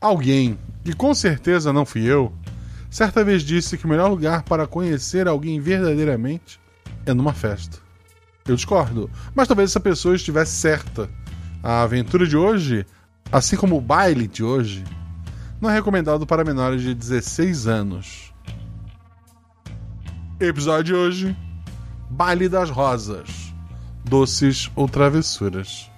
Alguém, e com certeza não fui eu, certa vez disse que o melhor lugar para conhecer alguém verdadeiramente é numa festa. Eu discordo, mas talvez essa pessoa estivesse certa. A aventura de hoje, assim como o baile de hoje, não é recomendado para menores de 16 anos. Episódio de hoje: Baile das Rosas. Doces ou travessuras.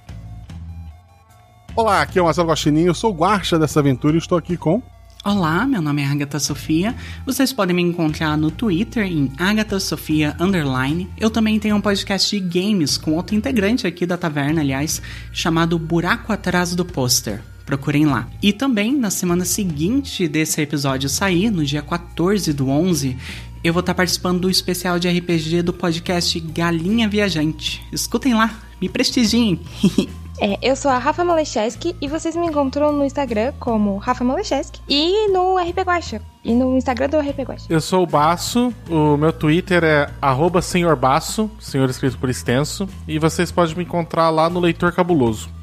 Olá, aqui é o Marcelo Guaxinim, eu sou o dessa aventura e estou aqui com. Olá, meu nome é Agatha Sofia. Vocês podem me encontrar no Twitter em Agatha Sofia Underline. Eu também tenho um podcast de games com outro integrante aqui da taverna, aliás, chamado Buraco Atrás do Pôster. Procurem lá. E também, na semana seguinte desse episódio sair, no dia 14 do 11, eu vou estar participando do especial de RPG do podcast Galinha Viajante. Escutem lá, me prestigiem! É, eu sou a Rafa Malecheski e vocês me encontram no Instagram como Rafa Malecheski e no RP Guacha. E no Instagram do RP Guacha. Eu sou o Baço, o meu Twitter é arroba senhor Baço, senhor escrito por extenso, e vocês podem me encontrar lá no Leitor Cabuloso.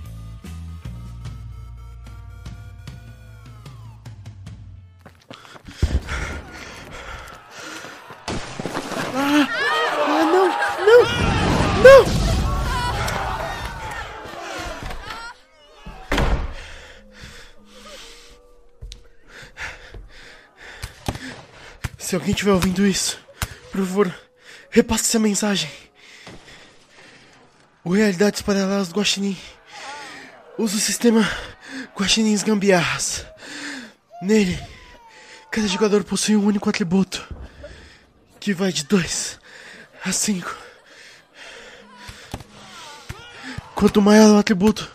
Se alguém estiver ouvindo isso, por favor, repasse essa mensagem. O Realidades Paralelas do Guaxinim usa o sistema Guaxinins Gambiarras. Nele, cada jogador possui um único atributo, que vai de 2 a 5. Quanto maior o atributo,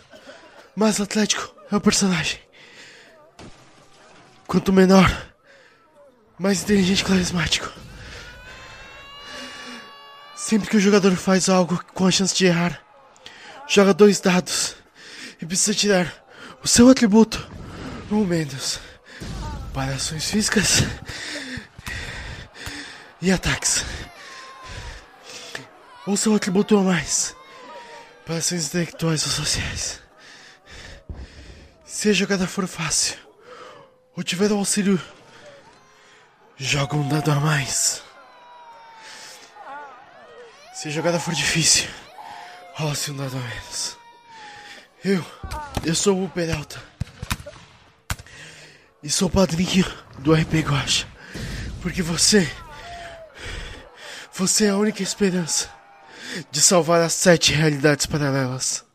mais atlético é o personagem. Quanto menor, mais inteligente e carismático. Sempre que o jogador faz algo com a chance de errar, joga dois dados e precisa tirar o seu atributo ou menos para ações físicas e ataques. Ou seu atributo ou mais para ações intelectuais ou sociais. Se a jogada for fácil ou tiver o auxílio Joga um dado a mais. Se a jogada for difícil, rola-se um dado a menos. Eu, eu sou o Peralta. E sou padrinho do RP Guacha. Porque você. Você é a única esperança de salvar as sete realidades paralelas.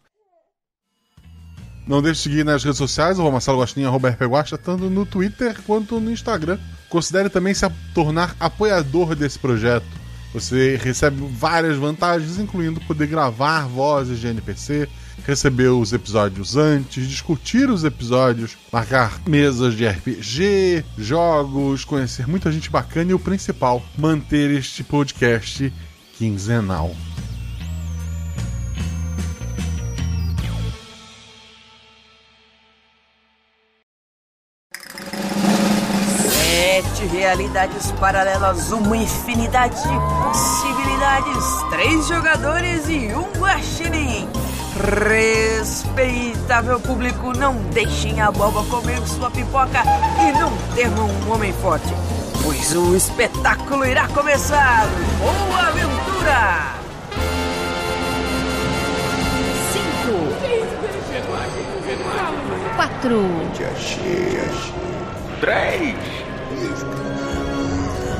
Não deixe de seguir nas redes sociais, o Marcelo Guaxinim, arroba RPGuacha, tanto no Twitter quanto no Instagram. Considere também se tornar apoiador desse projeto. Você recebe várias vantagens, incluindo poder gravar vozes de NPC, receber os episódios antes, discutir os episódios, marcar mesas de RPG, jogos, conhecer muita gente bacana e o principal, manter este podcast quinzenal. Realidades paralelas, uma infinidade de possibilidades, três jogadores e um guaxinim. Respeitável público, não deixem a boba comer sua pipoca e não temam um homem forte, pois o espetáculo irá começar. Boa aventura! Quatro. Três.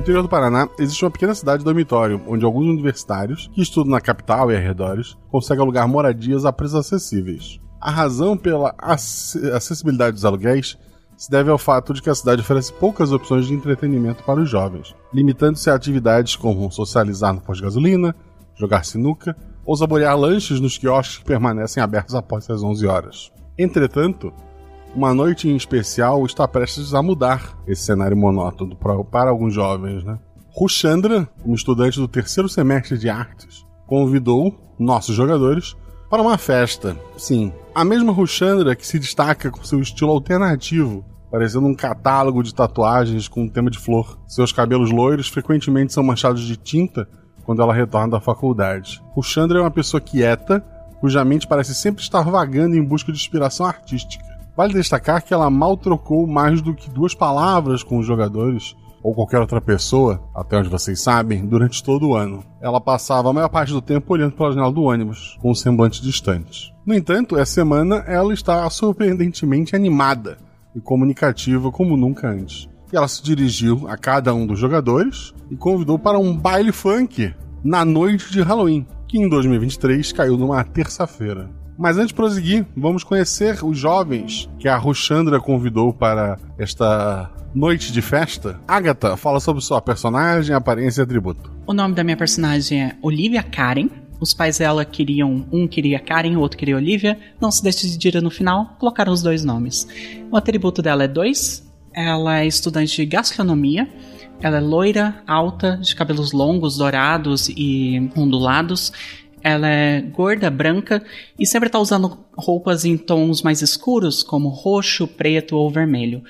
No interior do Paraná, existe uma pequena cidade dormitório, onde alguns universitários, que estudam na capital e arredores, conseguem alugar moradias a preços acessíveis. A razão pela ac- acessibilidade dos aluguéis se deve ao fato de que a cidade oferece poucas opções de entretenimento para os jovens, limitando-se a atividades como socializar no posto de gasolina, jogar sinuca ou saborear lanches nos quiosques que permanecem abertos após as 11 horas. Entretanto, uma noite em especial está prestes a mudar esse cenário monótono para alguns jovens, né? Ruchandra, uma estudante do terceiro semestre de artes, convidou nossos jogadores para uma festa. Sim, a mesma Ruchandra que se destaca com seu estilo alternativo, parecendo um catálogo de tatuagens com um tema de flor. Seus cabelos loiros frequentemente são manchados de tinta quando ela retorna da faculdade. Ruchandra é uma pessoa quieta, cuja mente parece sempre estar vagando em busca de inspiração artística. Vale destacar que ela mal trocou mais do que duas palavras com os jogadores ou qualquer outra pessoa, até onde vocês sabem, durante todo o ano. Ela passava a maior parte do tempo olhando pela janela do ônibus, com um semblante distante. No entanto, essa semana ela está surpreendentemente animada e comunicativa como nunca antes. E ela se dirigiu a cada um dos jogadores e convidou para um baile funk na noite de Halloween, que em 2023 caiu numa terça-feira. Mas antes de prosseguir, vamos conhecer os jovens que a Ruchandra convidou para esta noite de festa. Agatha, fala sobre sua personagem, aparência e atributo. O nome da minha personagem é Olivia Karen. Os pais dela queriam, um queria Karen, o outro queria Olivia. Não se decidiram no final, colocaram os dois nomes. O atributo dela é 2. Ela é estudante de gastronomia. Ela é loira, alta, de cabelos longos, dourados e ondulados. Ela é gorda, branca e sempre está usando roupas em tons mais escuros, como roxo, preto ou vermelho.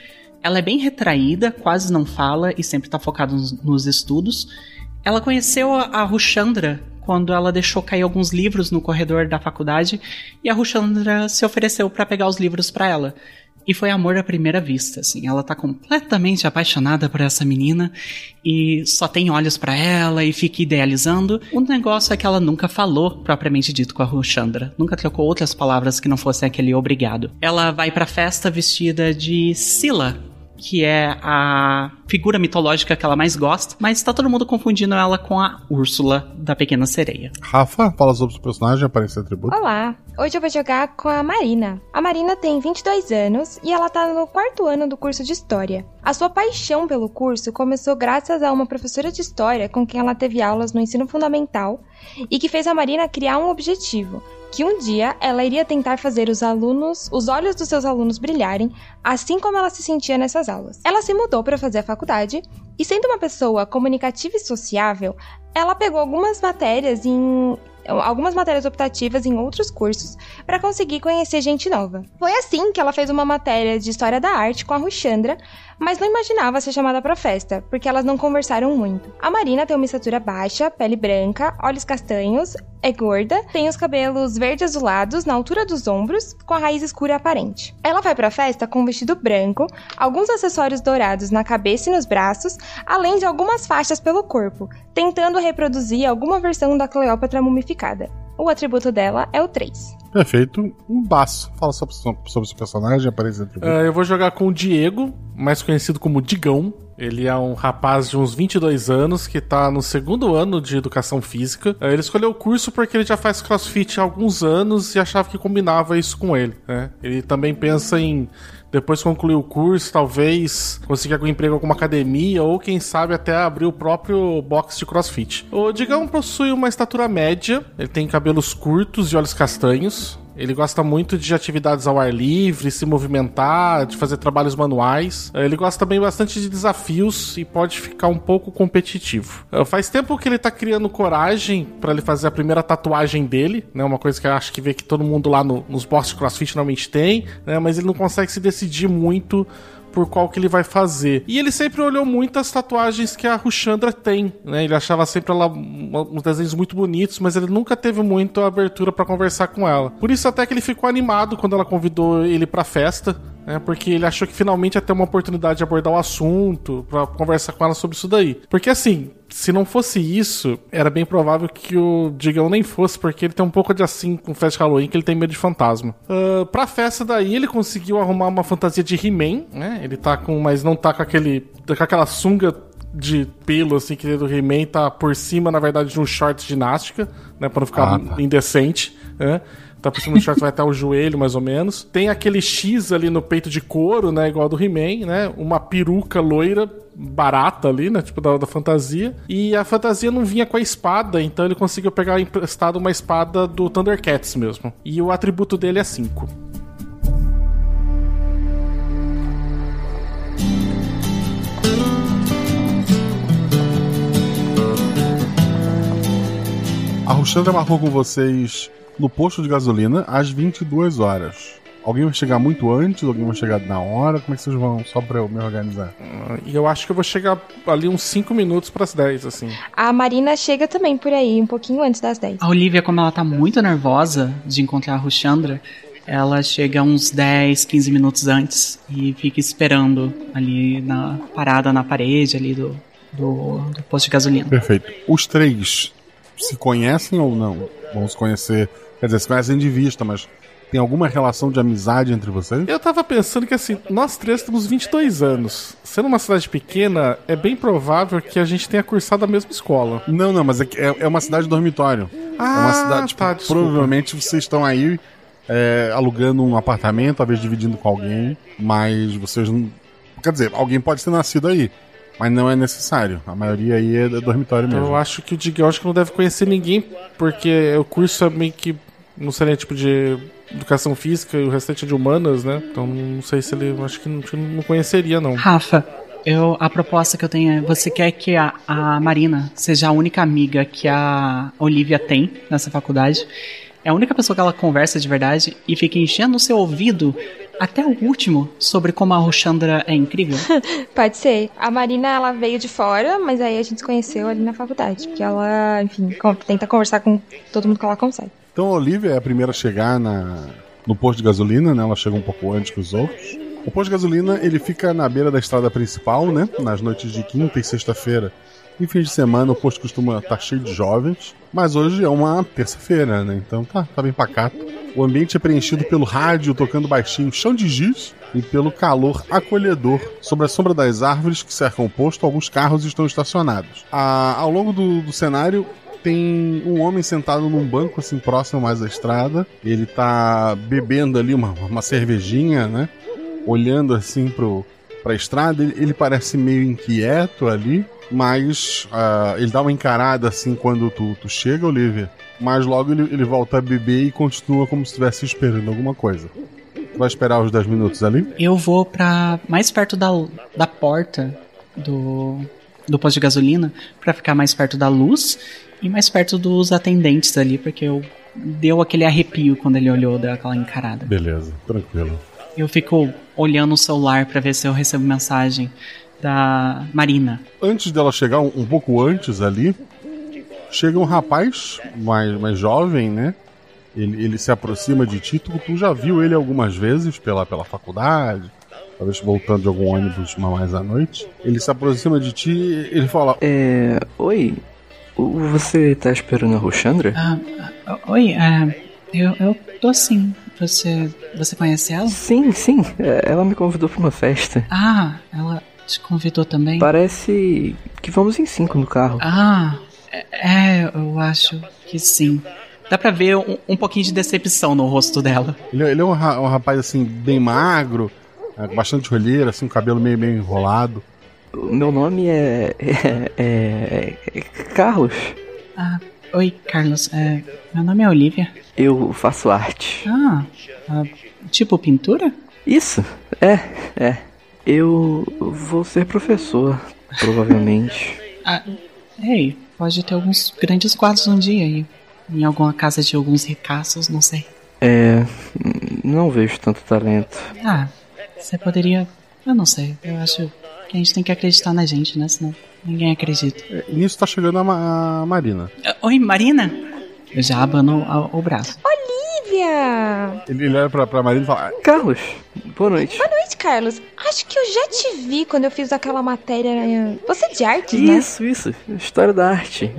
Ela é bem retraída, quase não fala e sempre está focada nos, nos estudos. Ela conheceu a, a Rushandra quando ela deixou cair alguns livros no corredor da faculdade e a Rushandra se ofereceu para pegar os livros para ela. E foi amor à primeira vista, assim. Ela tá completamente apaixonada por essa menina e só tem olhos para ela e fica idealizando. O negócio é que ela nunca falou propriamente dito com a Rushandra, nunca trocou outras palavras que não fossem aquele obrigado. Ela vai pra festa vestida de Sila, que é a figura mitológica que ela mais gosta, mas tá todo mundo confundindo ela com a Úrsula da Pequena Sereia. Rafa, fala sobre seu personagem, aparência e atributo. Olá, hoje eu vou jogar com a Marina. A Marina tem 22 anos e ela tá no quarto ano do curso de História. A sua paixão pelo curso começou graças a uma professora de História com quem ela teve aulas no ensino fundamental e que fez a Marina criar um objetivo, que um dia ela iria tentar fazer os alunos, os olhos dos seus alunos brilharem, assim como ela se sentia nessas aulas. Ela se mudou para fazer a faculdade e sendo uma pessoa comunicativa e sociável, ela pegou algumas matérias em algumas matérias optativas em outros cursos para conseguir conhecer gente nova. Foi assim que ela fez uma matéria de história da arte com a Ruchandra, mas não imaginava ser chamada para festa, porque elas não conversaram muito. A Marina tem uma estatura baixa, pele branca, olhos castanhos, é gorda, tem os cabelos verde azulados na altura dos ombros, com a raiz escura aparente. Ela vai para a festa com um vestido branco, alguns acessórios dourados na cabeça e nos braços, além de algumas faixas pelo corpo, tentando reproduzir alguma versão da Cleópatra mumificada. O atributo dela é o 3. Perfeito. Um baço. Fala sobre, sobre seu personagem, aparência e atributo. Ah, eu vou jogar com o Diego, mais conhecido como Digão. Ele é um rapaz de uns 22 anos que tá no segundo ano de educação física. Ah, Ele escolheu o curso porque ele já faz crossfit há alguns anos e achava que combinava isso com ele. né? Ele também pensa em, depois de concluir o curso, talvez conseguir algum emprego em alguma academia ou, quem sabe, até abrir o próprio box de crossfit. O Digão possui uma estatura média, ele tem cabelos curtos e olhos castanhos. Ele gosta muito de atividades ao ar livre, se movimentar, de fazer trabalhos manuais. Ele gosta também bastante de desafios e pode ficar um pouco competitivo. Eh, Faz tempo que ele tá criando coragem para ele fazer a primeira tatuagem dele, né? Uma coisa que eu acho que vê que todo mundo lá no- nos boxes de CrossFit normalmente tem, né? Mas ele não consegue se decidir muito por qual que ele vai fazer. E ele sempre olhou muito as tatuagens que a Rushandra tem, né? Ele achava sempre ela uns desenhos muito bonitos, mas ele nunca teve muito abertura pra conversar com ela. Por isso até que ele ficou animado quando ela convidou ele pra festa, né? Porque ele achou que finalmente ia ter uma oportunidade de abordar o assunto, pra conversar com ela sobre isso daí. Porque assim, se não fosse isso, era bem provável que o Digão nem fosse, porque ele tem um pouco de assim com festa de Halloween, que ele tem medo de fantasma. Ah, pra festa daí, ele conseguiu arrumar uma fantasia de He-Man, né? Ele tá com, mas não tá com aquele, com aquela sunga de pelo, assim, que do He-Man tá por cima, na verdade, de um short de ginástica, né? Pra não ficar Ah, tá. indecente, né? Tá por cima do short vai estar o joelho, mais ou menos. Tem aquele X ali no peito de couro, né? Igual do He-Man, né? Uma peruca loira barata ali, né? Tipo da, da fantasia. E a fantasia não vinha com a espada, então ele conseguiu pegar emprestado uma espada do Thundercats mesmo. E o atributo dele é 5. A Ruxandra marcou com vocês no posto de gasolina às 22 horas. Alguém vai chegar muito antes? Alguém vai chegar na hora? Como é que vocês vão? Só pra eu me organizar. E eu acho que eu vou chegar ali uns 5 minutos pras 10, assim. A Marina chega também por aí, um pouquinho antes das 10. A Olivia, como ela tá muito nervosa de encontrar a Ruxandra, ela chega uns 10, 15 minutos antes e fica esperando ali na parada na parede ali do, do, do posto de gasolina. Perfeito. Os três se conhecem ou não? Vão se conhecer. Quer dizer, se conhecem de vista, mas tem alguma relação de amizade entre vocês? Eu tava pensando que assim, nós três temos 22 anos. Sendo uma cidade pequena, é bem provável que a gente tenha cursado a mesma escola. Não, não, mas é, é, é uma cidade dormitório. é uma Ah, cidade. tipo, tá, provavelmente vocês estão aí é, alugando um apartamento, talvez dividindo com alguém, mas vocês não. Quer dizer, alguém pode ter nascido aí, mas não é necessário. A maioria aí é dormitório mesmo. eu acho que o Digão acho que não deve conhecer ninguém, porque o curso é meio que. Não seria tipo de educação física e o restante é de humanas, né? Então não sei se ele. Acho que não, acho que não conheceria, não. Rafa, eu, a proposta que eu tenho é: você quer que a, a Marina seja a única amiga que a Olivia tem nessa faculdade? É a única pessoa que ela conversa de verdade e fica enchendo o seu ouvido até o último sobre como a Ruxandra é incrível? Pode ser. A Marina, ela veio de fora, mas aí a gente se conheceu ali na faculdade. Porque ela, enfim, tenta conversar com todo mundo que ela consegue. Então a Olivia é a primeira a chegar na, no posto de gasolina, né? Ela chega um pouco antes que os outros. O posto de gasolina ele fica na beira da estrada principal, né? Nas noites de quinta e sexta-feira. Em fim de semana o posto costuma estar cheio de jovens, mas hoje é uma terça-feira, né? Então tá, tá bem pacato. O ambiente é preenchido pelo rádio tocando baixinho Chão de Giz e pelo calor acolhedor. Sobre a sombra das árvores que cercam o posto, alguns carros estão estacionados. Ah, ao longo do, do cenário tem um homem sentado num banco assim próximo mais à estrada. Ele tá bebendo ali uma, uma cervejinha, né? Olhando assim pro, pra estrada. Ele, ele parece meio inquieto ali, mas ah, ele dá uma encarada assim quando tu, tu chega, Olivia. Mas logo ele, ele volta a beber e continua como se estivesse esperando alguma coisa. Vai esperar os 10 minutos ali? Eu vou pra mais perto da, da porta do, do posto de gasolina pra ficar mais perto da luz e mais perto dos atendentes ali, porque eu deu aquele arrepio quando ele olhou daquela encarada. Beleza, tranquilo. Eu fico olhando o celular pra ver se eu recebo mensagem da Marina. Antes dela chegar, um, um pouco antes ali, chega um rapaz mais, mais jovem, né? Ele, ele se aproxima de ti. Tu, tu já viu ele algumas vezes pela, pela faculdade, talvez voltando de algum ônibus mais à noite. Ele se aproxima de ti e ele fala: É. Oi. Você tá esperando a Ruxandra? Ah, ah, oi, ah, eu, eu tô sim. Você, você conhece ela? Sim, sim. é, Ela me convidou pra uma festa. Ah, ela te convidou também? Parece que vamos em cinco no carro. Ah, é, é, eu acho que sim. Dá pra ver um, um pouquinho de decepção no rosto dela. Ele, ele é um, ra- um rapaz assim, bem magro, é, com bastante olheira, assim, um cabelo meio, meio enrolado. O Meu nome é. é, é- é Carlos. Ah, oi, Carlos. É, meu nome é Olivia. Eu faço arte. Ah, ah, tipo pintura? Isso, é, é. Eu vou ser professor, provavelmente. Ah, ei, pode ter alguns grandes quadros um dia aí. Em alguma casa de alguns ricaços, não sei. É. Não vejo tanto talento. Ah, você poderia. Eu não sei. Eu acho que a gente tem que acreditar na gente, né? Senão ninguém acredita. E nisso tá chegando a, Ma- a Marina. Oi, Marina? Eu já abano o braço. Olivia! Ele, ele olha pra, pra Marina e fala: "Ah, Carlos, boa noite. Boa noite, Carlos. Acho que eu já te vi quando eu fiz aquela matéria. né? Você é de artes, né? Isso, isso. História da arte.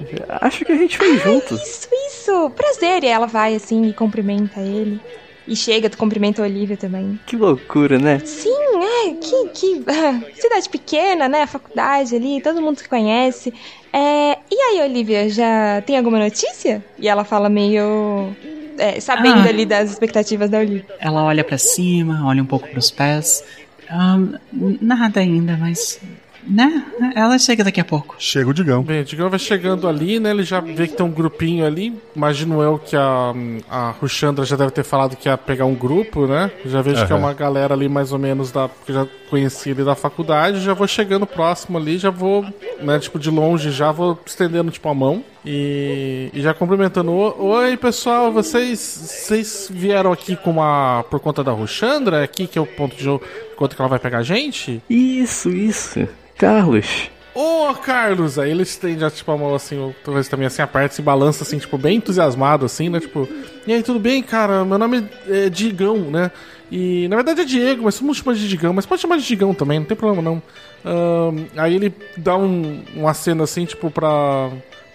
Acho que a gente fez junto. Isso, isso. Prazer. E ela vai assim e cumprimenta ele. E chega, tu cumprimenta a Olivia também. Que loucura, né? Sim, é, que, que ah, cidade pequena, né? Faculdade ali, todo mundo se conhece. É, e aí, Olivia, já tem alguma notícia? E ela fala meio. É, sabendo Ah. ali das expectativas da Olivia. Ela olha pra cima, olha um pouco pros pés. Ahn, nada ainda, mas. Né? Ela chega daqui a pouco. Chega o Digão. Bem, o Digão vai chegando ali, né? Ele já vê que tem um grupinho ali. Imagino eu que a, a Ruxandra já deve ter falado que ia pegar um grupo, né? Já vejo que é uma galera ali mais ou menos da. que eu já conheci ali da faculdade. Já vou chegando próximo ali, já vou né, tipo, de longe já vou estendendo, tipo, a mão e, e já cumprimentando. "O- Oi, pessoal, vocês, vocês vieram aqui com uma, por conta da Roxandra? Aqui que é o ponto de conta que ela vai pegar a gente? Isso, isso. Carlos. Ô, Carlos! Aí ele estende, tipo, a mão assim, talvez também assim, aperta, se balança, assim, tipo, bem entusiasmado, assim, né? Tipo, e aí, tudo bem, cara? Meu nome é Digão, né? E, na verdade, é Diego, mas todo mundo chama de Digão, mas pode chamar de Digão também, não tem problema, não. Aí ele dá um, um aceno, assim, tipo, pra,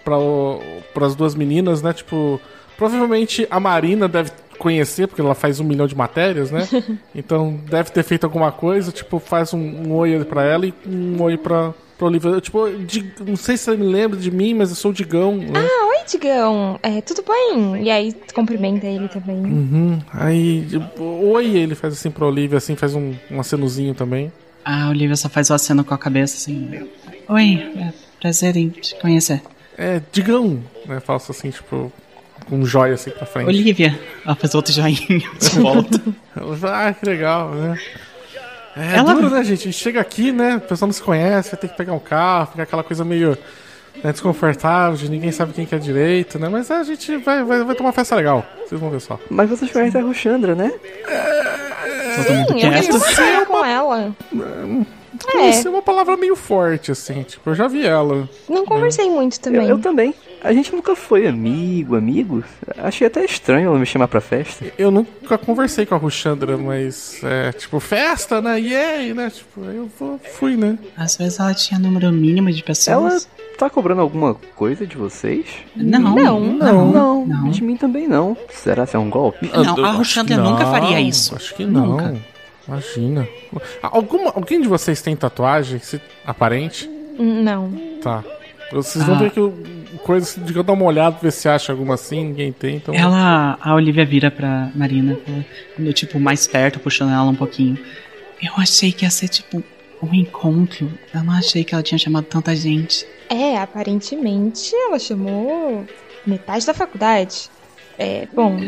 pra, o- pras duas meninas, né? Tipo, provavelmente a Marina deve conhecer, porque ela faz um milhão de matérias, né? Então deve ter feito alguma coisa, tipo, faz um, um oi pra ela e um oi pra, pra Olivia. Eu, Tipo, de- não sei se você me lembra de mim, mas eu sou o Digão. Né? Ah, oi, Digão. É, tudo bem? E aí cumprimenta ele também. Uhum. Aí, tipo, oi, ele faz assim pra Olivia, assim, faz um, um acenozinho também. A Olivia só faz o aceno com a cabeça assim. Oi, é prazer em te conhecer. É, Digão, né? Faço assim, tipo, com um joia assim pra frente. Olivia. Ela faz outro joinha de volta. Ah, que legal, né? É Ela- duro, né, gente? A gente chega aqui, né? O pessoal não se conhece, vai ter que pegar um carro, fica aquela coisa meio né, desconfortável, de ninguém sabe quem que é direito, né? Mas a gente vai, vai, vai ter uma festa legal. Vocês vão ver só. Mas vocês conhecem a Ruxandra, né? Mundo Sim, eu conversar com ela. É, Isso é uma palavra meio forte, assim. Tipo, eu já vi ela. não conversei muito Eu, também. eu também. A gente nunca foi amigo, amigo. Achei até estranho ela me chamar pra festa. Eu nunca conversei com a Ruxandra, mas é tipo, festa, né? Yay, né? Tipo, aí eu vou- fui, né? Às vezes ela tinha número mínimo de Ela pessoas. tá cobrando alguma coisa de vocês? Não, Não, não, Não, não. de mim também não. Será que é um golpe? Não, a Ruxandra nunca faria isso. Acho que não. Nunca. Imagina. Alguma, alguém de vocês tem tatuagem se- aparente? Não. Tá. Vocês vão Ah. ver que o coisa de eu dar uma olhada ver se acha alguma assim, ninguém tem, então. Ela, a Olivia vira pra Marina, no tipo mais perto, puxando ela um pouquinho. Eu achei que ia ser tipo um encontro. Eu não achei que ela tinha chamado tanta gente. É, aparentemente ela chamou metade da faculdade. É, bom,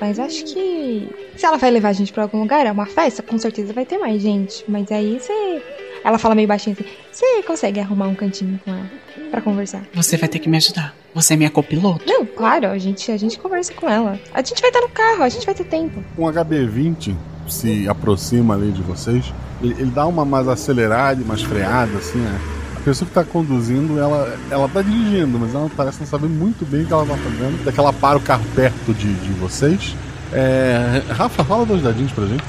mas acho que se ela vai levar a gente pra algum lugar, é uma festa, com certeza vai ter mais gente. Mas aí você. Ela fala meio baixinho assim: você consegue arrumar um cantinho com ela pra conversar? Você vai ter que me ajudar. Você é minha copiloto. Não, claro, a gente, a gente conversa com ela. A gente vai estar no carro, a gente vai ter tempo. Um HB20 se aproxima ali de vocês. Ele, ele dá uma mais acelerada e mais freada, assim, né? A pessoa que tá conduzindo, ela, ela tá dirigindo, mas ela parece não saber muito bem o que ela tá fazendo. Até que ela para o carro perto de, de vocês. É, Rafa, fala dois dadinhos pra gente.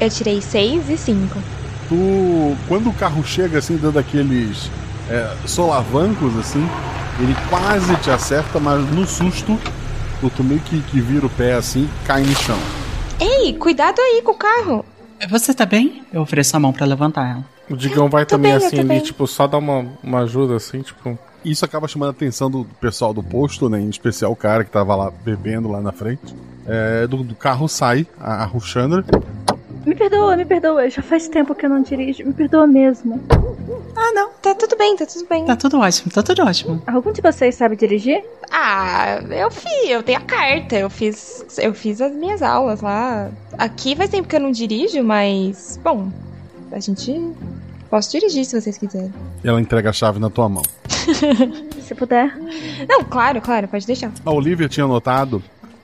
Eu tirei seis e cinco. Tu, quando o carro chega assim, dando aqueles é, solavancos assim, ele quase te acerta, mas no susto, tu, tu meio que, que vira o pé assim, cai no chão. Ei, cuidado aí com o carro. Você tá bem? Eu ofereço a mão pra levantar ela. O Digão vai também bem, assim ali, bem. tipo, só dar uma, uma ajuda assim, tipo. Isso acaba chamando a atenção do pessoal do posto, né? Em especial o cara que tava lá bebendo lá na frente. É, do, do carro sai a, a Ruxandra. Me perdoa, me perdoa. Já faz tempo que eu não dirijo. Me perdoa mesmo. Ah, não, tá tudo bem, tá tudo bem. Tá tudo ótimo, tá tudo ótimo. Algum de vocês sabe dirigir? Ah, eu fiz, eu tenho a carta, eu fiz, eu fiz as minhas aulas lá. Aqui faz tempo que eu não dirijo, mas bom, a gente posso dirigir se vocês quiserem. E ela entrega a chave na tua mão. Se puder. Não, claro, claro, pode deixar. A Olivia tinha notado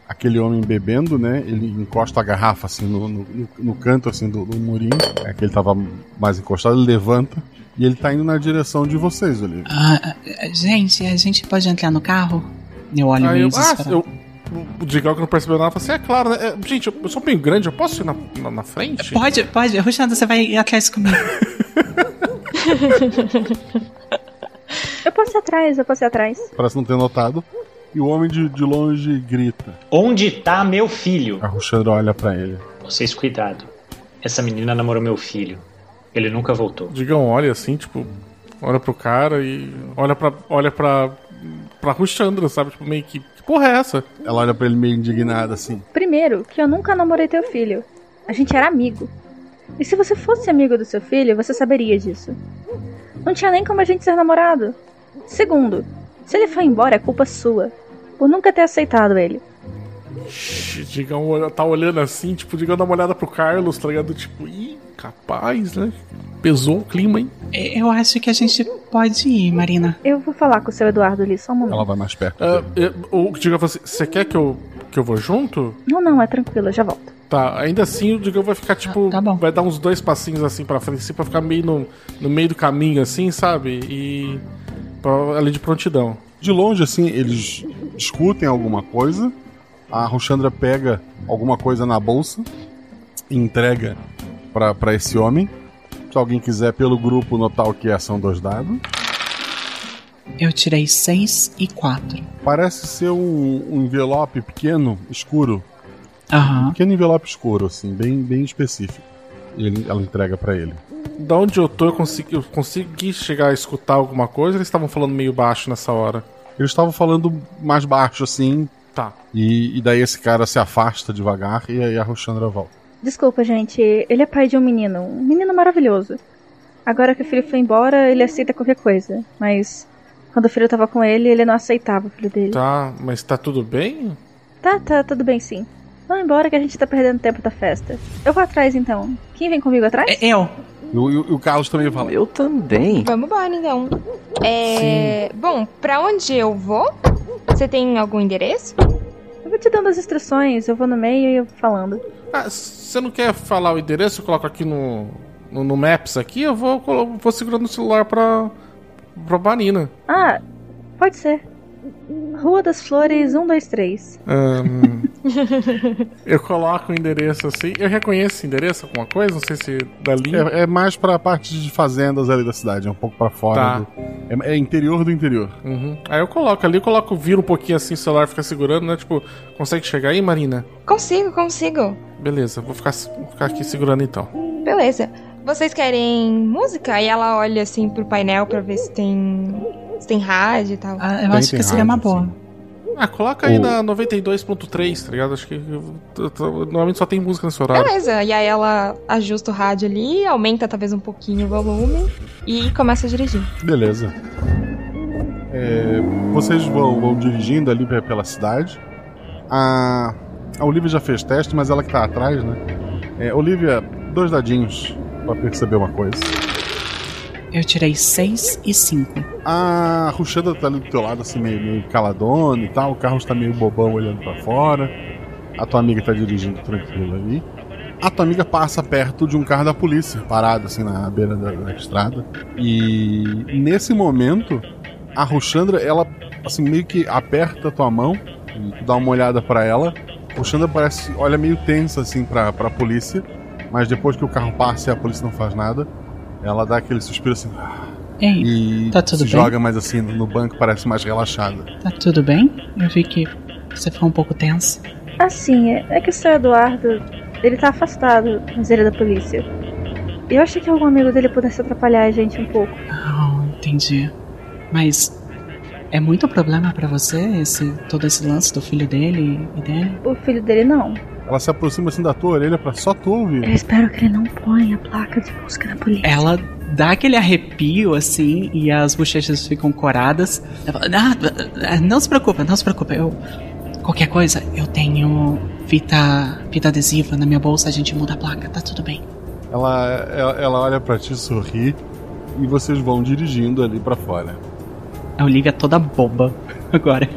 aquele homem bebendo, né? Ele encosta a garrafa assim no, no, no- canto assim do, do murinho, é que ele tava mais encostado, ele levanta e ele tá indo na direção de vocês, Olivia. Ah, ah, gente, a gente pode entrar no carro? Eu olho Aí meio eu, ah, eu, o Digão que não percebeu nada, falou assim: é claro, né? É, gente, eu, sou bem grande, eu posso ir na, na, na frente? Pode, pode. Ruxanda, você vai atrás comigo. Eu posso ir atrás, eu posso ir atrás. Parece não ter notado. E o homem de, de longe grita. Onde tá meu filho? A Ruxandra olha pra ele. Vocês cuidado. Essa menina namorou meu filho. Ele nunca voltou. O Digão olha assim, tipo, olha pro cara e olha pra. olha pra. pra Ruxandra, sabe? Tipo, meio que. Que porra é essa? Ela olha pra ele meio indignada assim. Primeiro, que eu nunca namorei teu filho. A gente era amigo. E se você fosse amigo do seu filho, você saberia disso. Não tinha nem como a gente ser namorado. Segundo, se ele foi embora, é culpa sua. Por nunca ter aceitado ele. Ixi, Digão olha- tá olhando assim, tipo, Digão dá uma olhada pro Carlos, tá ligado? Tipo, ih, capaz, né? Pesou o clima, hein? Eu acho que a gente pode ir, Marina. Eu vou falar com o seu Eduardo ali, só um momento. Ela vai mais perto. Ah, dele. eu- o Digão falou assim: você quer que eu, que eu vou junto? Não, não, é tranquilo, eu já volto. Tá, ainda assim o Digão vai ficar, tipo, tá bom. vai dar uns dois passinhos assim pra frente, assim, pra ficar meio no, no meio do caminho, assim, sabe? E. Pra, ali de prontidão. De longe, assim, eles discutem alguma coisa. A Ruxandra pega alguma coisa na bolsa e entrega pra, pra esse homem. Se alguém quiser, pelo grupo, notar o que é, são dois dados. Eu tirei 6 e 4. Parece ser um, um envelope pequeno, escuro. Aham. Pequeno envelope escuro, assim, bem, bem específico. E ele, ela entrega pra ele. Da onde eu tô, eu consegui, eu consegui chegar a escutar alguma coisa eles estavam falando meio baixo nessa hora? Eles estavam falando mais baixo, assim. Tá. E, e daí esse cara se afasta devagar e aí a Ruxandra volta. Desculpa, gente, ele é pai de um menino, um menino maravilhoso. Agora que o filho foi embora, ele aceita qualquer coisa, mas quando o filho tava com ele, ele não aceitava o filho dele. Tá, mas tá tudo bem? Tá, tá, tudo bem sim. Vamos embora que a gente tá perdendo tempo da festa. Eu vou atrás então. Quem vem comigo atrás? É, Eu. E o, o- Carlos também fala. Eu também. Vamos embora então. É. Bom, pra onde eu vou? Você tem algum endereço? Eu vou te dando as instruções, eu vou no meio e eu vou falando. Ah, você não quer falar o endereço? Eu coloco aqui no, no, no Maps aqui, eu vou, vou segurando o celular pra, pra Marina. Ah, pode ser. Rua das Flores 123. Ahn, eu coloco o endereço assim. Eu reconheço esse endereço, alguma coisa? Não sei se dali. É, é mais pra parte de fazendas ali da cidade, é um pouco pra fora. Tá. do- é, é interior do interior. Uhum. Aí eu coloco ali, eu coloco, viro um pouquinho assim, o celular fica segurando, né? Tipo, consegue chegar aí, Marina? Consigo, consigo. Beleza, vou ficar, vou ficar aqui segurando então. Beleza. Vocês querem música? Aí ela olha assim pro painel pra ver se tem. se tem rádio e tal. Ah, eu acho que seria uma boa. Ah, coloca aí O- na 92.3, tá ligado? Acho que normalmente só tem música nesse horário. Beleza, e aí ela ajusta o rádio ali, aumenta talvez um pouquinho o volume e começa a dirigir. Beleza. É, vocês vão, vão dirigindo ali pe- pela cidade. A, a Olivia já fez teste, mas ela que tá atrás, né? É, Olivia, dois dadinhos pra perceber uma coisa. Eu tirei 6 e 5. A Ruxanda tá ali do teu lado, assim, meio, meio caladona e tal. O Carlos tá meio bobão olhando pra fora. A tua amiga tá dirigindo tranquila ali. A tua amiga passa perto de um carro da polícia, parado assim na beira da, da estrada. E nesse momento, a Ruxandra, ela assim meio que aperta a tua mão e tu dá uma olhada pra ela. A Ruxandra parece, olha meio tensa assim pra, pra polícia, mas depois que o carro passa e a polícia não faz nada, ela dá aquele suspiro assim Ei, e tá tudo se bem? joga mais assim no banco, parece mais relaxada. Tá tudo bem? Eu vi que você ficou um pouco tensa. Assim, é, é que o seu Eduardo, ele tá afastado, mas ele é da polícia. Eu achei que algum amigo dele pudesse atrapalhar a gente um pouco. Ah, entendi. Mas é muito problema pra você esse todo esse lance do filho dele e dele? O filho dele não. Ela se aproxima assim da tua orelha pra só tu ouvir. Eu espero que ele não ponha a placa de busca na polícia. Ela dá aquele arrepio assim e as bochechas ficam coradas. Ela fala, "Ah, ah, não se preocupa, não se preocupa. Eu qualquer coisa, eu tenho fita fita adesiva na minha bolsa, a gente muda a placa, tá tudo bem. Ela, ela, ela olha pra ti, sorri e vocês vão dirigindo ali pra fora. A Olivia toda boba agora.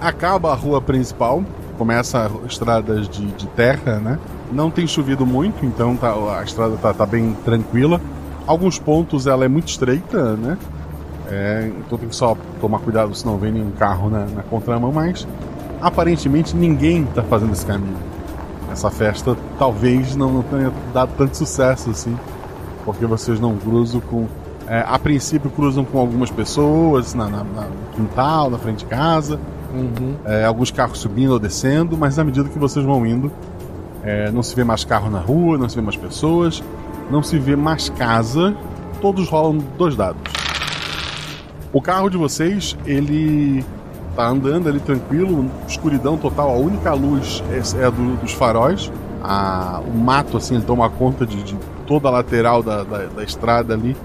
Acaba a rua principal, começa estradas de, de terra, né? Não tem chovido muito, então tá- a estrada tá, tá bem tranquila. Alguns pontos ela é muito estreita, né? É, então tem que só tomar cuidado se não vem nenhum carro na, na contramão, mas aparentemente ninguém tá fazendo esse caminho. Essa festa talvez não, não tenha dado tanto sucesso assim, porque vocês não cruzam com. é, a princípio cruzam com algumas pessoas na, na- na- no quintal, na frente de casa. Uhum. É, alguns carros subindo ou descendo, mas à medida que vocês vão indo, é, não se vê mais carro na rua, não se vê mais pessoas, não se vê mais casa, todos rolam dois dados. O carro de vocês, ele tá andando ali tranquilo, escuridão total, a única luz é, é a do- dos faróis. A- o mato assim toma conta de, de toda a lateral da, da- da estrada ali,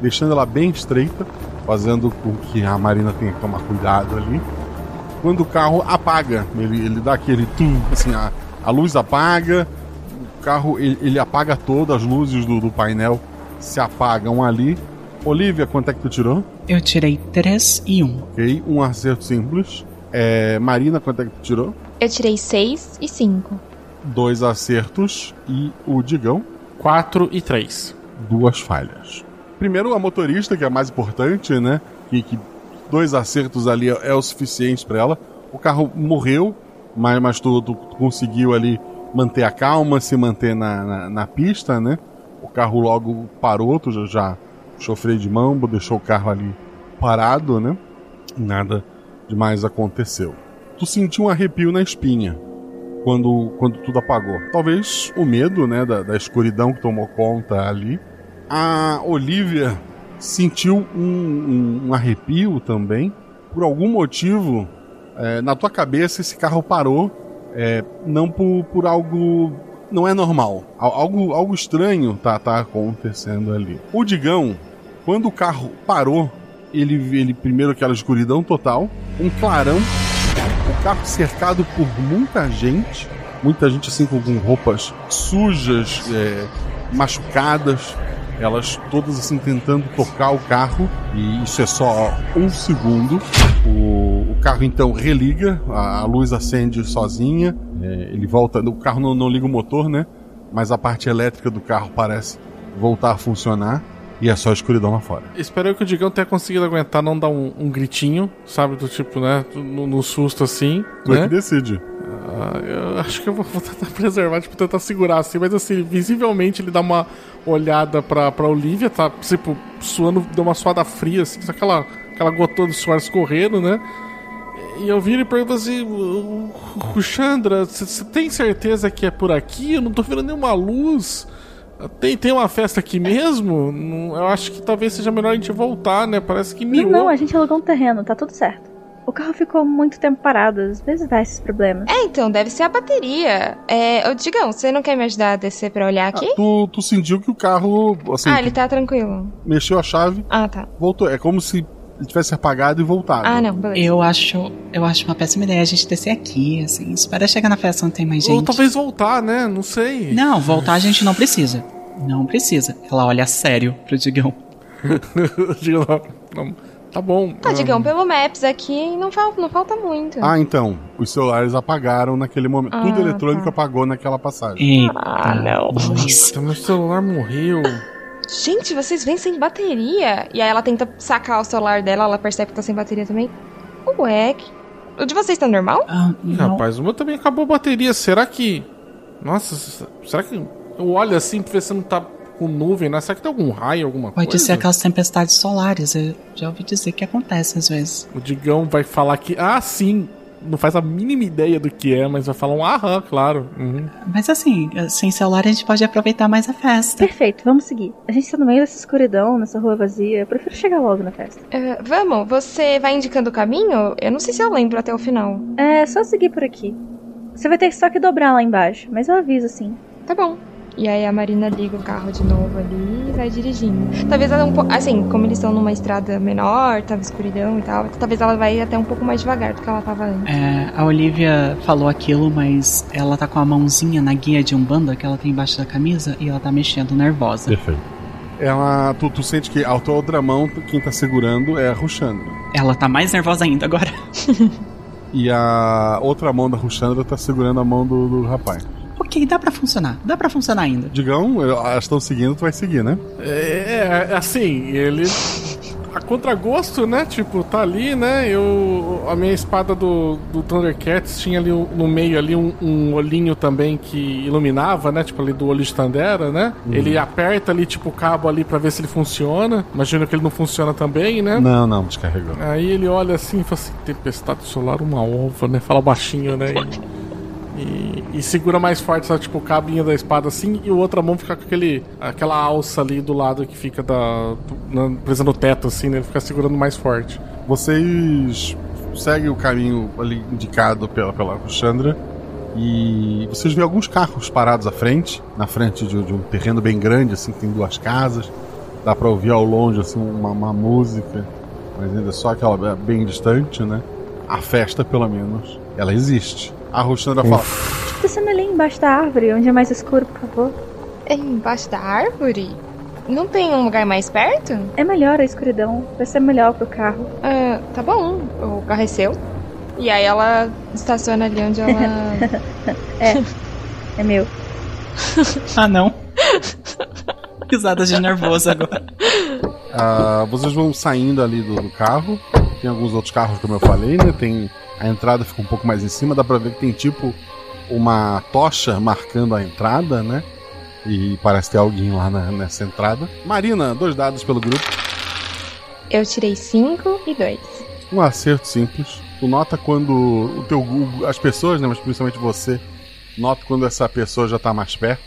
deixando ela bem estreita, fazendo com que a Marina tenha que tomar cuidado ali. Quando o carro apaga. Ele, ele dá aquele tum, assim, a, a luz apaga, o carro ele, ele apaga todas as luzes do, do painel, se apagam ali. Olivia, quanto é que tu tirou? Eu tirei 3 e 1. Ok, um acerto simples. É, Marina, quanto é que tu tirou? Eu tirei 6 e 5. Dois acertos. E o Digão? 4 e 3. Duas falhas. Primeiro, a motorista, que é a mais importante, né? Que, que dois acertos ali é, é o suficiente para ela. O carro morreu, mas, mas tu, tu, conseguiu ali manter a calma, se manter na, na, na pista, né? O carro logo parou, tu já, já puxou freio de mão, deixou o carro ali parado, né? Nada demais aconteceu. Tu sentiu um arrepio na espinha quando, quando tudo apagou. Talvez o medo, né, da, da escuridão que tomou conta ali. A Olivia sentiu um, um, um arrepio também. Por algum motivo, é, na tua cabeça esse carro parou, é, não por, por algo não é normal. Algo, algo estranho tá, tá acontecendo ali. O Digão, quando o carro parou, ele, ele primeiro aquela escuridão total, um clarão, o carro cercado por muita gente, muita gente assim com, roupas sujas, é, machucadas, elas todas assim tentando tocar o carro e isso é só um segundo. O, o carro então religa, a, a luz acende sozinha, é, ele volta, o carro não, não liga o motor, né? Mas a parte elétrica do carro parece voltar a funcionar. E é só a escuridão lá fora. Espero que o Digão tenha conseguido aguentar não dar um, um gritinho, sabe? Do tipo, né? No, no susto assim. Tu né? é que decide. Ah, eu acho que eu vou, vou tentar preservar, tipo, tentar segurar assim, mas assim, visivelmente ele dá uma olhada pra, pra Olivia, tá, tipo, suando, deu uma suada fria, assim, só aquela, aquela gotona de suor escorrendo, né? E eu viro e pergunto assim, Ruxandra, você tem certeza que é por aqui? Eu não tô vendo nenhuma luz. Tem, tem uma festa aqui mesmo? Eu acho que talvez seja melhor a gente voltar, né? Parece que miou. Não, não, a gente alugou um terreno, tá tudo certo. O carro ficou muito tempo parado, às vezes dá esses problemas. É, então, deve ser a bateria. É, ô, Digão, você não quer me ajudar a descer pra olhar aqui? Ah, tu, tu sentiu que o carro, assim... ah, ele tá tranquilo. Mexeu a chave, Ah, tá. voltou. É como se ele tivesse apagado e voltado. Ah, não, beleza. Eu acho, eu acho uma péssima ideia a gente descer aqui, assim. Espera chegar na festa não tem mais gente. Ou talvez voltar, né? Não sei. Não, voltar a gente não precisa. Não precisa. Ela olha sério pro Digão. Digão, não, tá bom. Ah, Digão, pelo Maps aqui não, fal não falta muito. Ah, então. Os celulares apagaram naquele momento. Ah, Tudo eletrônico tá. apagou naquela passagem. Eita, Ah, não. nós. Meu celular morreu. Gente, vocês vêm sem bateria. E aí ela tenta sacar o celular dela, ela percebe que tá sem bateria também. Ué, que- o de vocês tá normal? Ah, não. Rapaz, o meu também acabou a bateria. Será que. Nossa, será que. Eu olho assim pra ver se não tá com nuvem, né? Será que tem algum raio, alguma Pode coisa? ser aquelas tempestades solares. Eu já ouvi dizer que acontece às vezes. O Digão vai falar que. Ah, sim! Não faz a mínima ideia do que é, mas vai falar um aham, claro. Uhum. Mas assim, sem celular a gente pode aproveitar mais a festa. Perfeito, vamos seguir. A gente tá no meio dessa escuridão, nessa rua vazia. Eu prefiro chegar logo na festa. Ah, vamos, você vai indicando o caminho? Eu não sei se eu lembro até o final. É só seguir por aqui. Você vai ter só que dobrar lá embaixo, mas eu aviso assim. Tá bom. E aí a Marina liga o carro de novo ali e vai dirigindo. Talvez ela um pouco. Assim, como eles estão numa estrada menor, tava escuridão e tal, talvez ela vai até um pouco mais devagar do que ela tava antes. É, a Olivia falou aquilo, mas ela tá com a mãozinha na guia de Umbanda que ela tem embaixo da camisa e ela tá mexendo nervosa. Perfeito. Ela, tu, tu sente que a tua outra mão, quem tá segurando é a Ruxandra. Ela tá mais nervosa ainda agora. E a outra mão da Ruxandra tá segurando a mão do, do rapaz. Ok, dá pra funcionar. Dá pra funcionar ainda. Digão, elas estão seguindo, tu vai seguir, né? É, é, assim, ele. A contragosto, né? Tipo, tá ali, né? Eu. A minha espada do, do Thundercats tinha ali no meio ali um, um olhinho também que iluminava, né? Tipo ali do olho de Tandera, né? Ele aperta ali, tipo, o cabo ali pra ver se ele funciona. Imagino que ele não funciona também, né? Não, não, descarregou. Aí ele olha assim e fala assim, tempestade solar, uma ova, né? Fala baixinho, né? E, e- e segura mais forte, sabe? Tipo, o cabinho da espada assim, e o outra mão fica com aquele, aquela alça ali do lado que fica da, na, presa no teto, assim, né? Ele fica segurando mais forte. Vocês seguem o caminho ali indicado pela, pela Alexandra e vocês veem alguns carros parados à frente, na frente de, de um terreno bem grande, assim, que tem duas casas. Dá pra ouvir ao longe, assim, uma, uma música, mas ainda só aquela bem distante, né? a festa, pelo menos, ela existe. A Roxandra fala: Descendo ali embaixo da árvore, onde é mais escuro, por favor. É embaixo da árvore? Não tem um lugar mais perto? É melhor a escuridão. Vai ser melhor pro carro. Ah, tá bom. O carro é seu. E aí ela estaciona ali onde ela. É. É meu. Ah, não. Risada de nervoso agora. Ah, vocês vão saindo ali do, do carro. Tem alguns outros carros, como eu falei, né? Tem a entrada fica um pouco mais em cima. Dá pra ver que tem tipo uma tocha marcando a entrada, né? E parece ter alguém lá na- nessa entrada. Marina, dois dados pelo grupo. Eu tirei 5 e 2. Um acerto simples. Tu nota quando o teu as pessoas, né, mas principalmente você, nota quando essa pessoa já tá mais perto,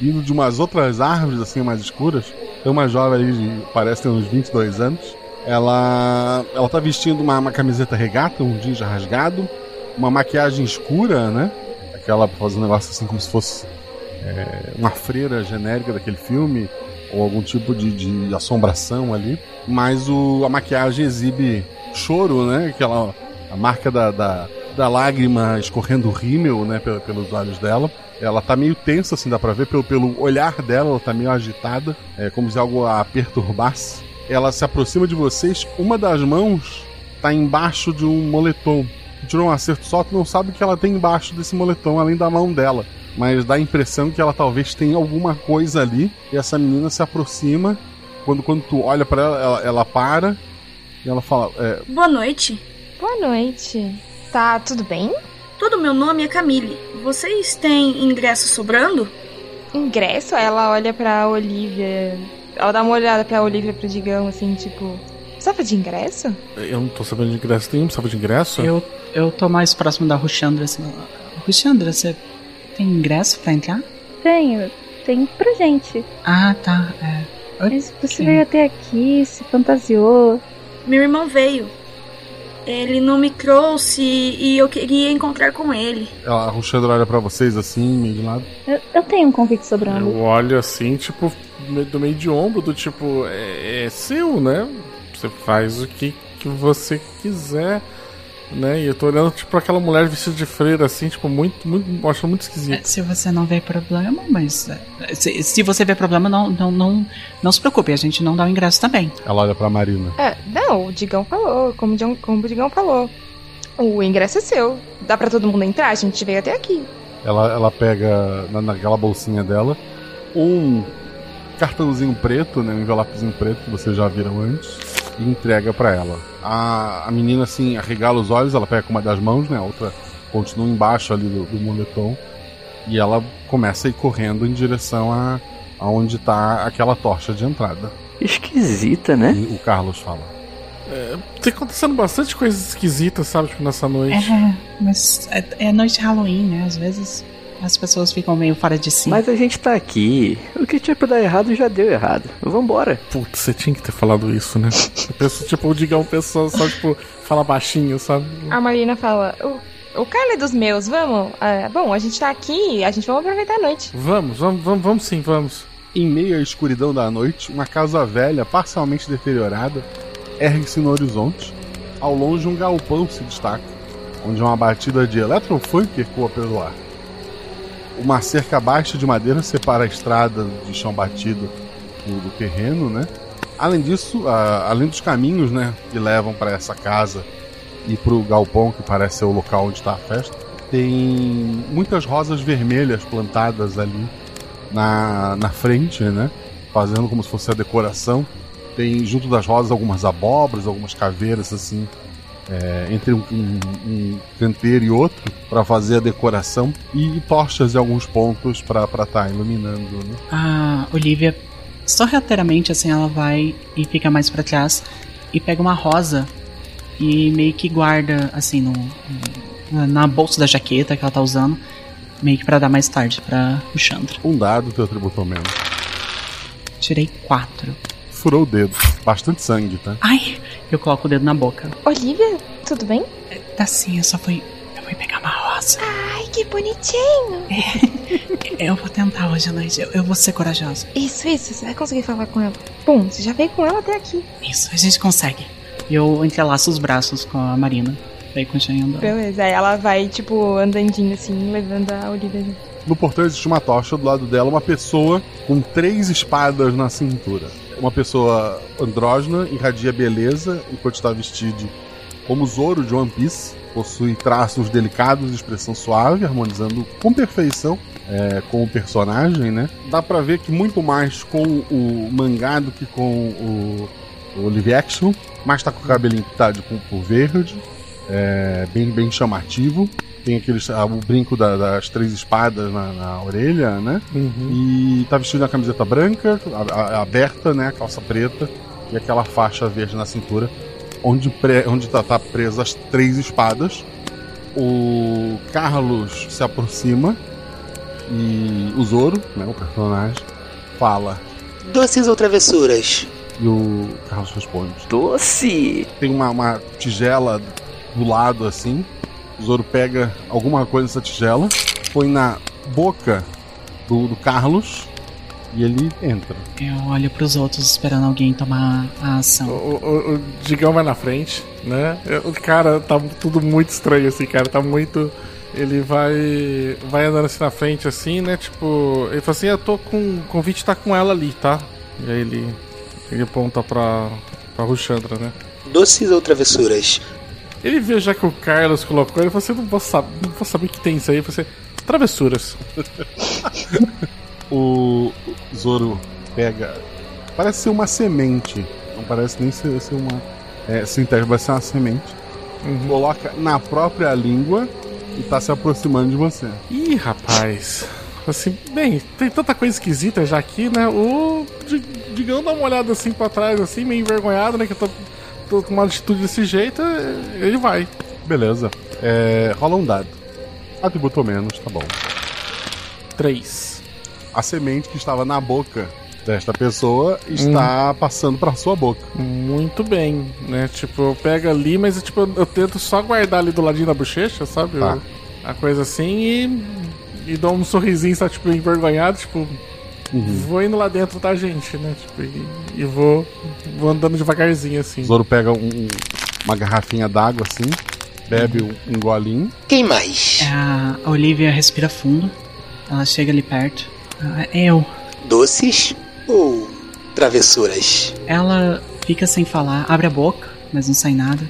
vindo de umas outras árvores assim mais escuras. Tem uma jovem ali parece ter uns 22 anos. Ela ela tá vestindo uma, uma camiseta regata, um jeans rasgado, uma maquiagem escura, né? Aquela fazer um negócio assim como se fosse é, uma freira genérica daquele filme ou algum tipo de, de assombração ali. Mas o, a maquiagem exibe choro, né? Aquela a marca da, da, da lágrima escorrendo rímel, né? Pel- pelos olhos dela. Ela tá meio tensa, assim, dá pra ver pelo, pelo olhar dela, ela tá meio agitada, é como se algo a perturbasse. Ela se aproxima de vocês, uma das mãos tá embaixo de um moletom. Tirou um acerto só, tu não sabe o que ela tem embaixo desse moletom, além da mão dela. Mas dá a impressão que ela talvez tenha alguma coisa ali. E essa menina se aproxima. Quando, quando tu olha pra ela, ela, ela para. E ela fala: é, Boa noite. Boa noite. Tá tudo bem? Todo meu nome é Camille. Vocês têm ingresso sobrando? Ingresso? Ela olha pra Olivia. Ela dá uma olhada pra Olivia e pro Digão, assim, tipo. Precisava de ingresso? Eu não tô sabendo de ingresso nenhum, precisava de ingresso? Eu, eu tô mais próximo da Ruxandra. Assim. Ruxandra, você tem ingresso pra entrar? Tenho. Tem pra gente. Ah, tá. É. Mas você veio até aqui, se fantasiou. Meu irmão veio. Ele não me trouxe e eu queria encontrar com ele. ela, a Ruxandra olha pra vocês assim, meio de lado. Eu, eu tenho um convite sobrando. Eu olho assim, tipo, do meio de ombro, do tipo, é, é seu, né? Você faz o que, que você quiser, né? E eu tô olhando, tipo, aquela mulher vestida de freira, assim, tipo, muito, muito, acho muito É, esquisito. Se você não vê problema, mas. é, Se, se você vê problema, não, não, não, não se preocupe, a gente não dá o ingresso também. Ela olha pra Marina. É, não, o Digão falou, como o, Digão, como o Digão falou. O ingresso é seu. Dá pra todo mundo entrar? A gente veio até aqui. Ela, ela pega na, naquela bolsinha dela um cartãozinho preto, né? Um envelopezinho preto que vocês já viram antes. E entrega pra ela. A, a menina, assim, arregala os olhos, ela pega com uma das mãos, né? A outra continua embaixo ali do, do moletom. E ela começa a ir correndo em direção a aonde tá aquela tocha de entrada. Esquisita, né? E o Carlos fala. É, tem acontecendo bastante coisas esquisitas, sabe, tipo, nessa noite. É, mas é, é noite de Halloween, né? Às vezes as pessoas ficam meio fora de si. Mas a gente tá aqui. O que tinha pra dar errado já deu errado. Vambora. Putz, você tinha que ter falado isso, né? Penso, tipo, o Digão pensou só, tipo, fala baixinho, sabe? A Marina fala: O, o Carlos é dos meus, vamos? Ah, bom, a gente tá aqui, a gente vai aproveitar a noite. Vamos, vamos, vamos, vamos sim, vamos. Em meio à escuridão da noite, uma casa velha, parcialmente deteriorada, ergue-se no horizonte. Ao longe, um galpão se destaca, onde uma batida de eletrofunk ecoa pelo ar. Uma cerca baixa de madeira separa a estrada de chão batido do, do terreno, né? Além disso, a- além dos caminhos, né, que levam para essa casa e para o galpão, que parece ser o local onde está a festa, tem muitas rosas vermelhas plantadas ali na, na frente, né? Fazendo como se fosse a decoração. Tem junto das rosas algumas abóboras, algumas caveiras assim, é, entre um, um, um canteiro e outro, para fazer a decoração. E tochas em alguns pontos para estar tá iluminando. Né? A Olivia, sorrateiramente, assim, ela vai e fica mais pra trás e pega uma rosa e meio que guarda, assim, no, na bolsa da jaqueta que ela tá usando, meio que pra dar mais tarde pra o Chandra. Um dado, teu atributo ao menos. Tirei quatro. Furou o dedo. Bastante sangue, tá? Ai, eu coloco o dedo na boca. Olivia, tudo bem? Tá sim, eu só fui. Eu fui pegar uma rosa. Ai, que bonitinho. Eu vou tentar hoje à noite, eu, eu vou ser corajosa. Isso, isso, você vai conseguir falar com ela. Bom, você já veio com ela até aqui. Isso, a gente consegue. E eu entrelaço os braços com a Marina. Daí continua andando. Beleza, aí ela vai, tipo, andandinho assim, levando a Olivia junto. No portão existe uma tocha, do lado dela uma pessoa com três espadas na cintura. Uma pessoa andrógena, irradia beleza, enquanto está vestido como Zoro de One Piece. Possui traços delicados, expressão suave, harmonizando com perfeição é, com o personagem, né? Dá pra ver que muito mais com o mangá do que com o, o live action. Mas tá com o cabelinho pintado com por verde, é, bem, bem chamativo. Tem aquele, ah, o brinco da- das três espadas na, na orelha, né? E tá vestido uma camiseta branca, a- a- aberta, né? Calça preta e aquela faixa verde na cintura, onde, pre, onde tá, tá presa as três espadas. O Carlos se aproxima e o Zoro, né, o personagem, fala. Doces ou travessuras? E o Carlos responde: Doce! Tem uma, uma tigela do lado assim. O Zoro pega alguma coisa nessa tigela, põe na boca do, do Carlos e ele entra. Eu olho pros outros esperando alguém tomar a ação. O, o, o Digão vai na frente, né? O cara tá tudo muito estranho, assim, cara. Tá muito. Ele vai. Vai andando assim na frente, assim, né? Tipo. Ele fala assim: Eu tô com. O convite tá com ela ali, tá? E aí ele. Ele aponta pra. pra Ruxandra, né? Doces ou travessuras? Ele vê já que o Carlos colocou, ele falou assim: não vou saber, não saber o que tem isso aí. Você. Travessuras. O Zoro pega. Parece ser uma semente. Não parece nem ser, ser uma. É, sintético, vai ser uma semente. Coloca na própria língua e tá se aproximando de você. Ih, rapaz. Assim, bem, tem tanta coisa esquisita já aqui, né? O Di- Digão dá uma olhada assim pra trás, assim, meio envergonhado, né? Que eu tô, tô com uma atitude desse jeito, ele vai. Beleza. É, rola um dado. Atributo menos, tá bom. Três. A semente que estava na boca desta pessoa está passando pra sua boca. Muito bem, né? Tipo, eu pego ali, mas tipo, eu, eu tento só guardar ali do ladinho da bochecha, sabe? Tá. Eu- a coisa assim e. E dou um sorrisinho, sabe? Tipo, envergonhado, tipo. Vou indo lá dentro da gente, né? Tipo, e, e vou, vou andando devagarzinho assim. Zoro pega um- um- uma garrafinha d'água assim, bebe um, um golinho. Quem mais? A Olivia respira fundo. Ela chega ali perto. Ah, eu. Doces ou travessuras? Ela fica sem falar, abre a boca, mas não sai nada.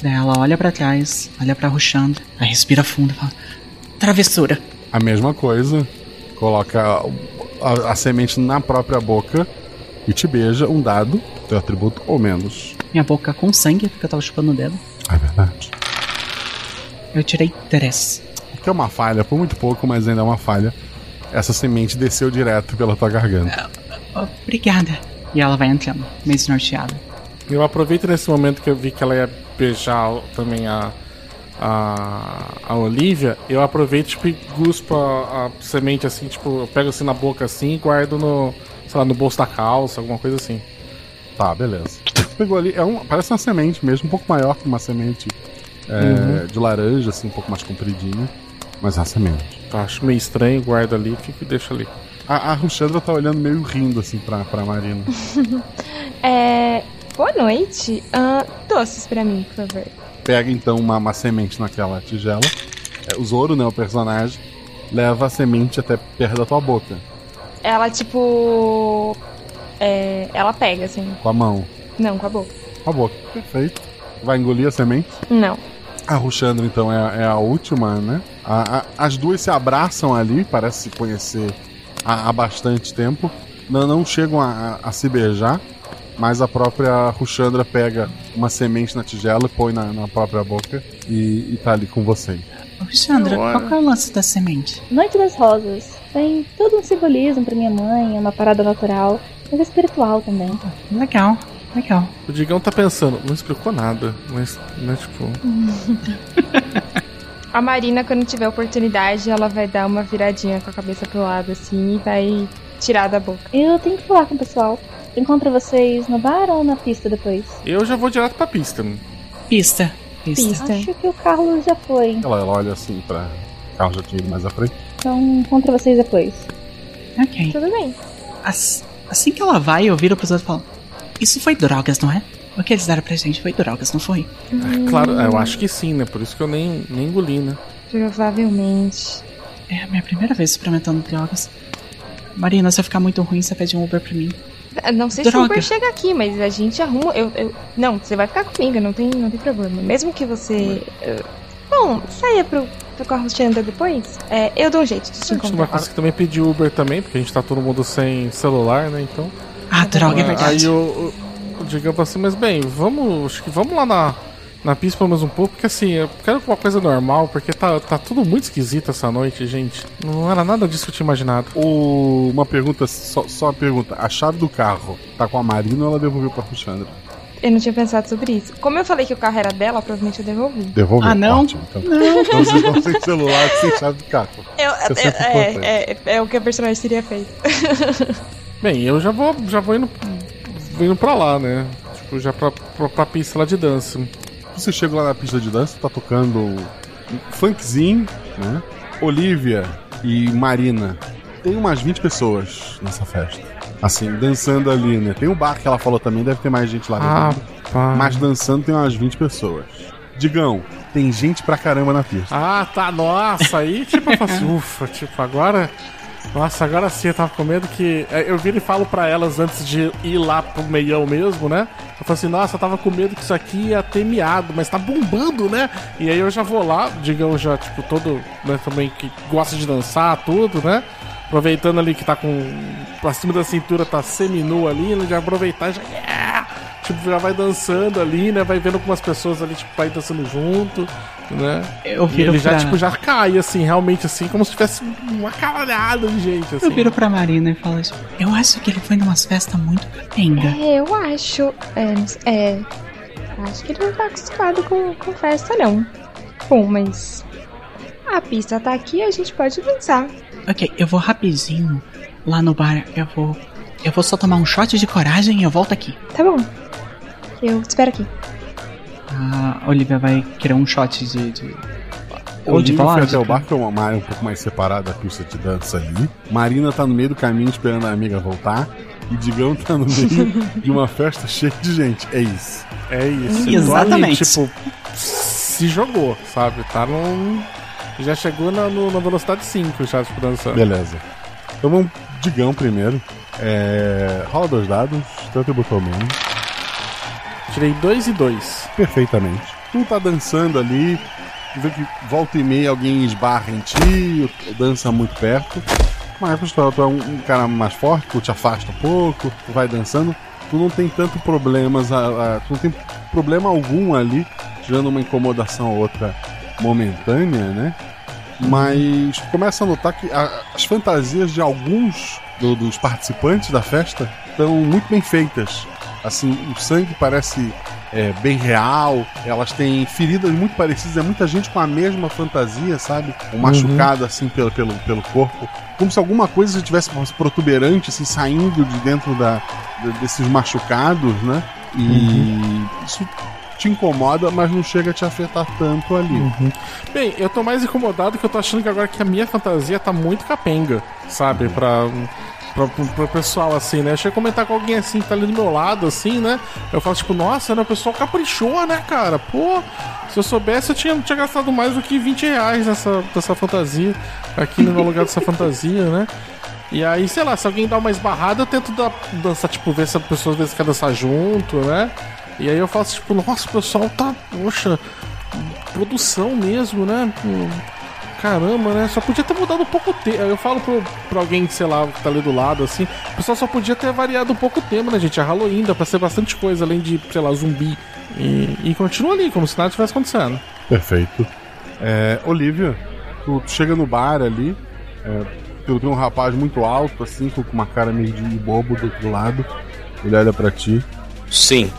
Daí ela olha pra trás, olha pra Ruxandra, aí respira fundo e fala: Travessura. A mesma coisa, coloca a, a semente na própria boca e te beija um dado, teu atributo ou menos. Minha boca com sangue, porque eu tava chupando o dedo. É verdade. Eu tirei três. O que é uma falha, por muito pouco, mas ainda é uma falha. Essa semente desceu direto pela tua garganta. Obrigada. E ela vai entrando, meio desnorteada. Eu aproveito nesse momento que eu vi que ela ia beijar também a, a, a Olivia, eu aproveito tipo, e guspo a, a semente assim, tipo, eu pego assim na boca assim e guardo no, sei lá, no bolso da calça, alguma coisa assim. Tá, beleza. Pegou ali, é um, parece uma semente mesmo, um pouco maior que uma semente é, Uhum. de laranja, assim, um pouco mais compridinha. Mas é uma semente. Tá, acho meio estranho, guardo ali, fico e deixo ali. A, a Ruxandra tá olhando meio rindo, assim, pra, pra Marina. é. Boa noite. Ah, doces pra mim, por favor. Pega então uma, uma semente naquela tigela. É, o Zoro, né, o personagem, leva a semente até perto da tua boca, Ela, tipo. É, ela pega, assim. com a mão. Não, com a boca. Com a boca. Perfeito. Vai engolir a semente? Não. A Ruxandra, então, é, a- é a última, né? A- a- as duas se abraçam ali, parece se conhecer há, há bastante tempo. Não, não chegam a- a se beijar, mas a própria Ruxandra pega uma semente na tigela, põe na, na própria boca e, e tá ali com vocês. Alexandra, qual que é o lance da semente? Noite das Rosas. Tem todo um simbolismo pra minha mãe, é uma parada natural, mas é espiritual também. Legal, legal. O Digão tá pensando, não explicou nada, mas, né, tipo. A Marina, quando tiver oportunidade, ela vai dar uma viradinha com a cabeça pro lado, assim, e vai tirar da boca. Eu tenho que falar com o pessoal. Encontro vocês no bar ou na pista depois? Eu já vou direto pra pista. Pista. Pista. Acho que o Carlos já foi. Ela, ela olha assim pra. O carro já tinha ido mais à frente. Então encontro vocês depois. Ok. Tudo bem. As- assim que ela vai, eu viro pros outros e falo: Isso foi drogas, não é? O que eles deram pra gente foi drogas, não foi? Claro, eu acho que sim, né? Por isso que eu nem, nem engoli, né? Provavelmente. É a minha primeira vez experimentando drogas. Marina, se eu ficar muito ruim, você pede um Uber pra mim. Não sei se o Droga. Uber chega aqui, mas a gente arruma. Eu, eu- Não, você vai ficar comigo, não tem, não tem problema. Mesmo que você. Bom, saia pro, pro carro Chandler depois. É, eu dou um jeito de te A gente não vai encontrar. conseguir também pedir Uber também, porque a gente tá todo mundo sem celular, né? Então. Ah, droga, é verdade. Aí o, o, o Digão falou assim, mas bem, vamos. Acho que vamos lá na, na pista pelo menos um pouco, porque assim, eu quero uma coisa normal, porque tá, tá tudo muito esquisito essa noite, gente. Não era nada disso que eu tinha imaginado. O- Uma pergunta, só, só uma pergunta. A chave do carro tá com a Marina ou ela devolveu pra Alexandra? Eu não tinha pensado sobre isso. Como eu falei que o carro era dela, provavelmente eu devolvi. Devolveu? Ah, não? Ótimo, então. Não. Então vocês estão sem celular, sem chave do carro. Eu- é é, é, é, é o que a personagem teria feito. Bem, eu já vou, já vou indo, indo pra lá, né? Tipo, já pra, pra, pra pista lá de dança. Você chega lá na pista de dança, tá tocando um funkzinho, né? Olivia e Marina. Tem umas 20 pessoas nessa festa. Assim, dançando ali, né? Tem o bar que ela falou também, deve ter mais gente lá Ah, dentro. pá. Mas dançando tem umas 20 pessoas. Digão, tem gente pra caramba na pista. Ah, tá, nossa, aí tipo eu assim, ufa, tipo, agora. Nossa, agora sim eu tava com medo que. é, Eu viro e falo pra elas antes de ir lá pro meião mesmo, né? Eu falo assim, nossa, eu tava com medo que isso aqui ia ter miado, mas tá bombando, né? E aí eu já vou lá, digamos já, tipo, todo, né, também que gosta de dançar, tudo, né? Aproveitando ali que tá com. Pra cima da cintura tá semi-nu ali, né? Já aproveitar já. yeah! Tipo, já vai dançando ali, né? Vai vendo algumas pessoas ali, tipo, vai dançando junto, né? Eu e viro ele já, pra- tipo, já cai, assim, realmente, assim, como se tivesse uma caralhada de gente, assim. Eu viro pra Marina e falo assim: Eu acho que ele foi numas festas muito capenga. É, eu acho. É, é, acho que ele não tá acostumado com, com festa, não. Bom, mas. A pista tá aqui, a gente pode dançar. Ok, eu vou rapidinho lá no bar. Eu vou. Eu vou só tomar um shot de coragem e eu volto aqui. Tá bom. Eu te espero aqui. A Olivia vai querer um shot de. de... Ou de foi vodka. até o bar, que é uma área um pouco mais separada da pista de dança ali. Marina tá no meio do caminho esperando a amiga voltar. E Digão tá no meio de uma festa cheia de gente. É isso. É isso. Exatamente. Então, ali, tipo, se jogou, sabe? Tá num. Já chegou na, no- na velocidade 5 já, tipo, dançando. Beleza. Então vamos Digão primeiro. É... Rola dois dados, tanto botou menos. Tirei 2 e 2. Perfeitamente. Tu tá dançando ali, vê que volta e meia alguém esbarra em ti, dança muito perto. Mas tu, tu é um, um cara mais forte, tu te afasta um pouco, tu vai dançando. Tu não tem tanto problemas, a- a- tu não tem problema algum ali, tirando uma incomodação ou outra momentânea, né? Mas começa a notar que a- as fantasias de alguns do- dos participantes da festa estão muito bem feitas. Assim, o sangue parece é, bem real, elas têm feridas muito parecidas, é muita gente com a mesma fantasia, sabe? Um machucado assim pelo, pelo, pelo corpo. Como se alguma coisa tivesse protuberante, assim, saindo de dentro da, de- desses machucados, né? E isso te incomoda, mas não chega a te afetar tanto ali. Bem, eu tô mais incomodado que eu tô achando que agora que a minha fantasia tá muito capenga, sabe? Pra, pra, pro, pro pessoal, assim, né? Eu cheguei a comentar com alguém assim que tá ali do meu lado, assim, né? Eu falo, tipo, nossa, né? O pessoal caprichou, né, cara? Pô, se eu soubesse, eu tinha, tinha gastado mais do que 20 reais nessa, nessa fantasia, aqui no lugar dessa fantasia, né? E aí, sei lá, se alguém dá uma esbarrada, eu tento dar, dançar, tipo, ver se a pessoa às vezes quer dançar junto, né? E aí eu faço, tipo, nossa, o pessoal tá, poxa, produção mesmo, né? Pô, Caramba, né? Só podia ter mudado um pouco o tempo. Eu falo pro, pra alguém, sei lá, que tá ali do lado, assim. O pessoal só podia ter variado um pouco o tema, né, gente? É Halloween, dá pra ser bastante coisa, além de, sei lá, zumbi. E, e continua ali, como se nada tivesse acontecendo. Perfeito. É, Olivia, tu, tu chega no bar ali, é, tu tem um rapaz muito alto, assim, com uma cara meio de bobo do outro lado. Ele olha pra ti. Sim.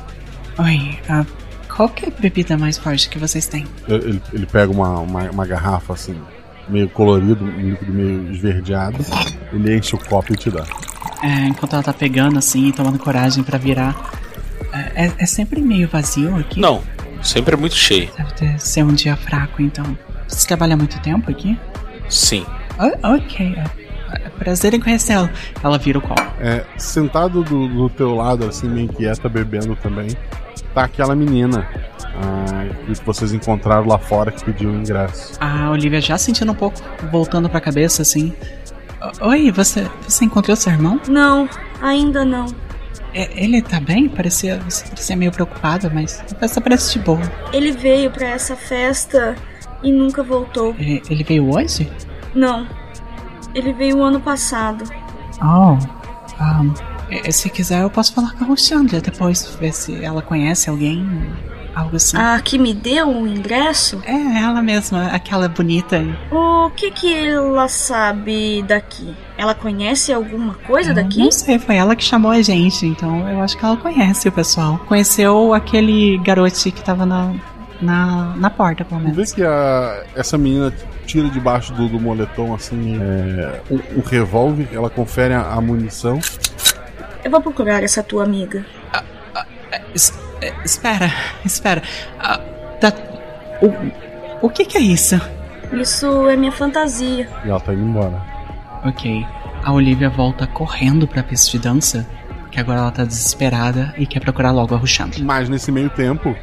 Oi, ah, qual que é a bebida mais forte que vocês têm? Ele, ele pega uma, uma, uma garrafa, assim, meio colorido, um líquido meio esverdeado. Ele enche o copo e te dá. É, enquanto ela tá pegando assim e tomando coragem pra virar. É, é- é sempre meio vazio aqui? Não, sempre é muito cheio. Deve ter, ser um dia fraco, então. Você trabalha há muito tempo aqui? Sim. Ah, ok, é, é prazer em conhecê-la. Ela vira o copo. É, sentado do, do teu lado, assim, meio quieta, bebendo também, tá aquela menina ah, que vocês encontraram lá fora que pediu o ingresso. A Olivia já sentindo um pouco, voltando pra cabeça assim. "O- Oi, você, você encontrou seu irmão? Não, ainda não. É, ele tá bem? Parecia, você parecia meio preocupada, mas a festa parece de boa. Ele veio pra essa festa e nunca voltou. E- Ele veio hoje? Não. Ele veio ano passado. Oh. Um, eh, se quiser, eu posso falar com a Roxandra depois, ver se ela conhece alguém, algo assim. A que me deu o ingresso? É, ela mesma, aquela bonita. O que que ela sabe daqui? Ela conhece alguma coisa daqui? Não sei, foi ela que chamou a gente, então eu acho que ela conhece o pessoal. Conheceu aquele garoto que tava na, na, na porta, pelo Vê menos. que a, essa menina tira debaixo do, do moletom assim é, um, um revólver, ela confere a, a munição. Eu vou procurar essa tua amiga. Es- eh, espera, espera. Ah, tá- o, o que que é isso? Isso é minha fantasia. E ela tá indo embora. Ok. A Olivia volta correndo pra pista de dança, que agora ela tá desesperada e quer procurar logo a Ruxandra. Mas nesse meio tempo,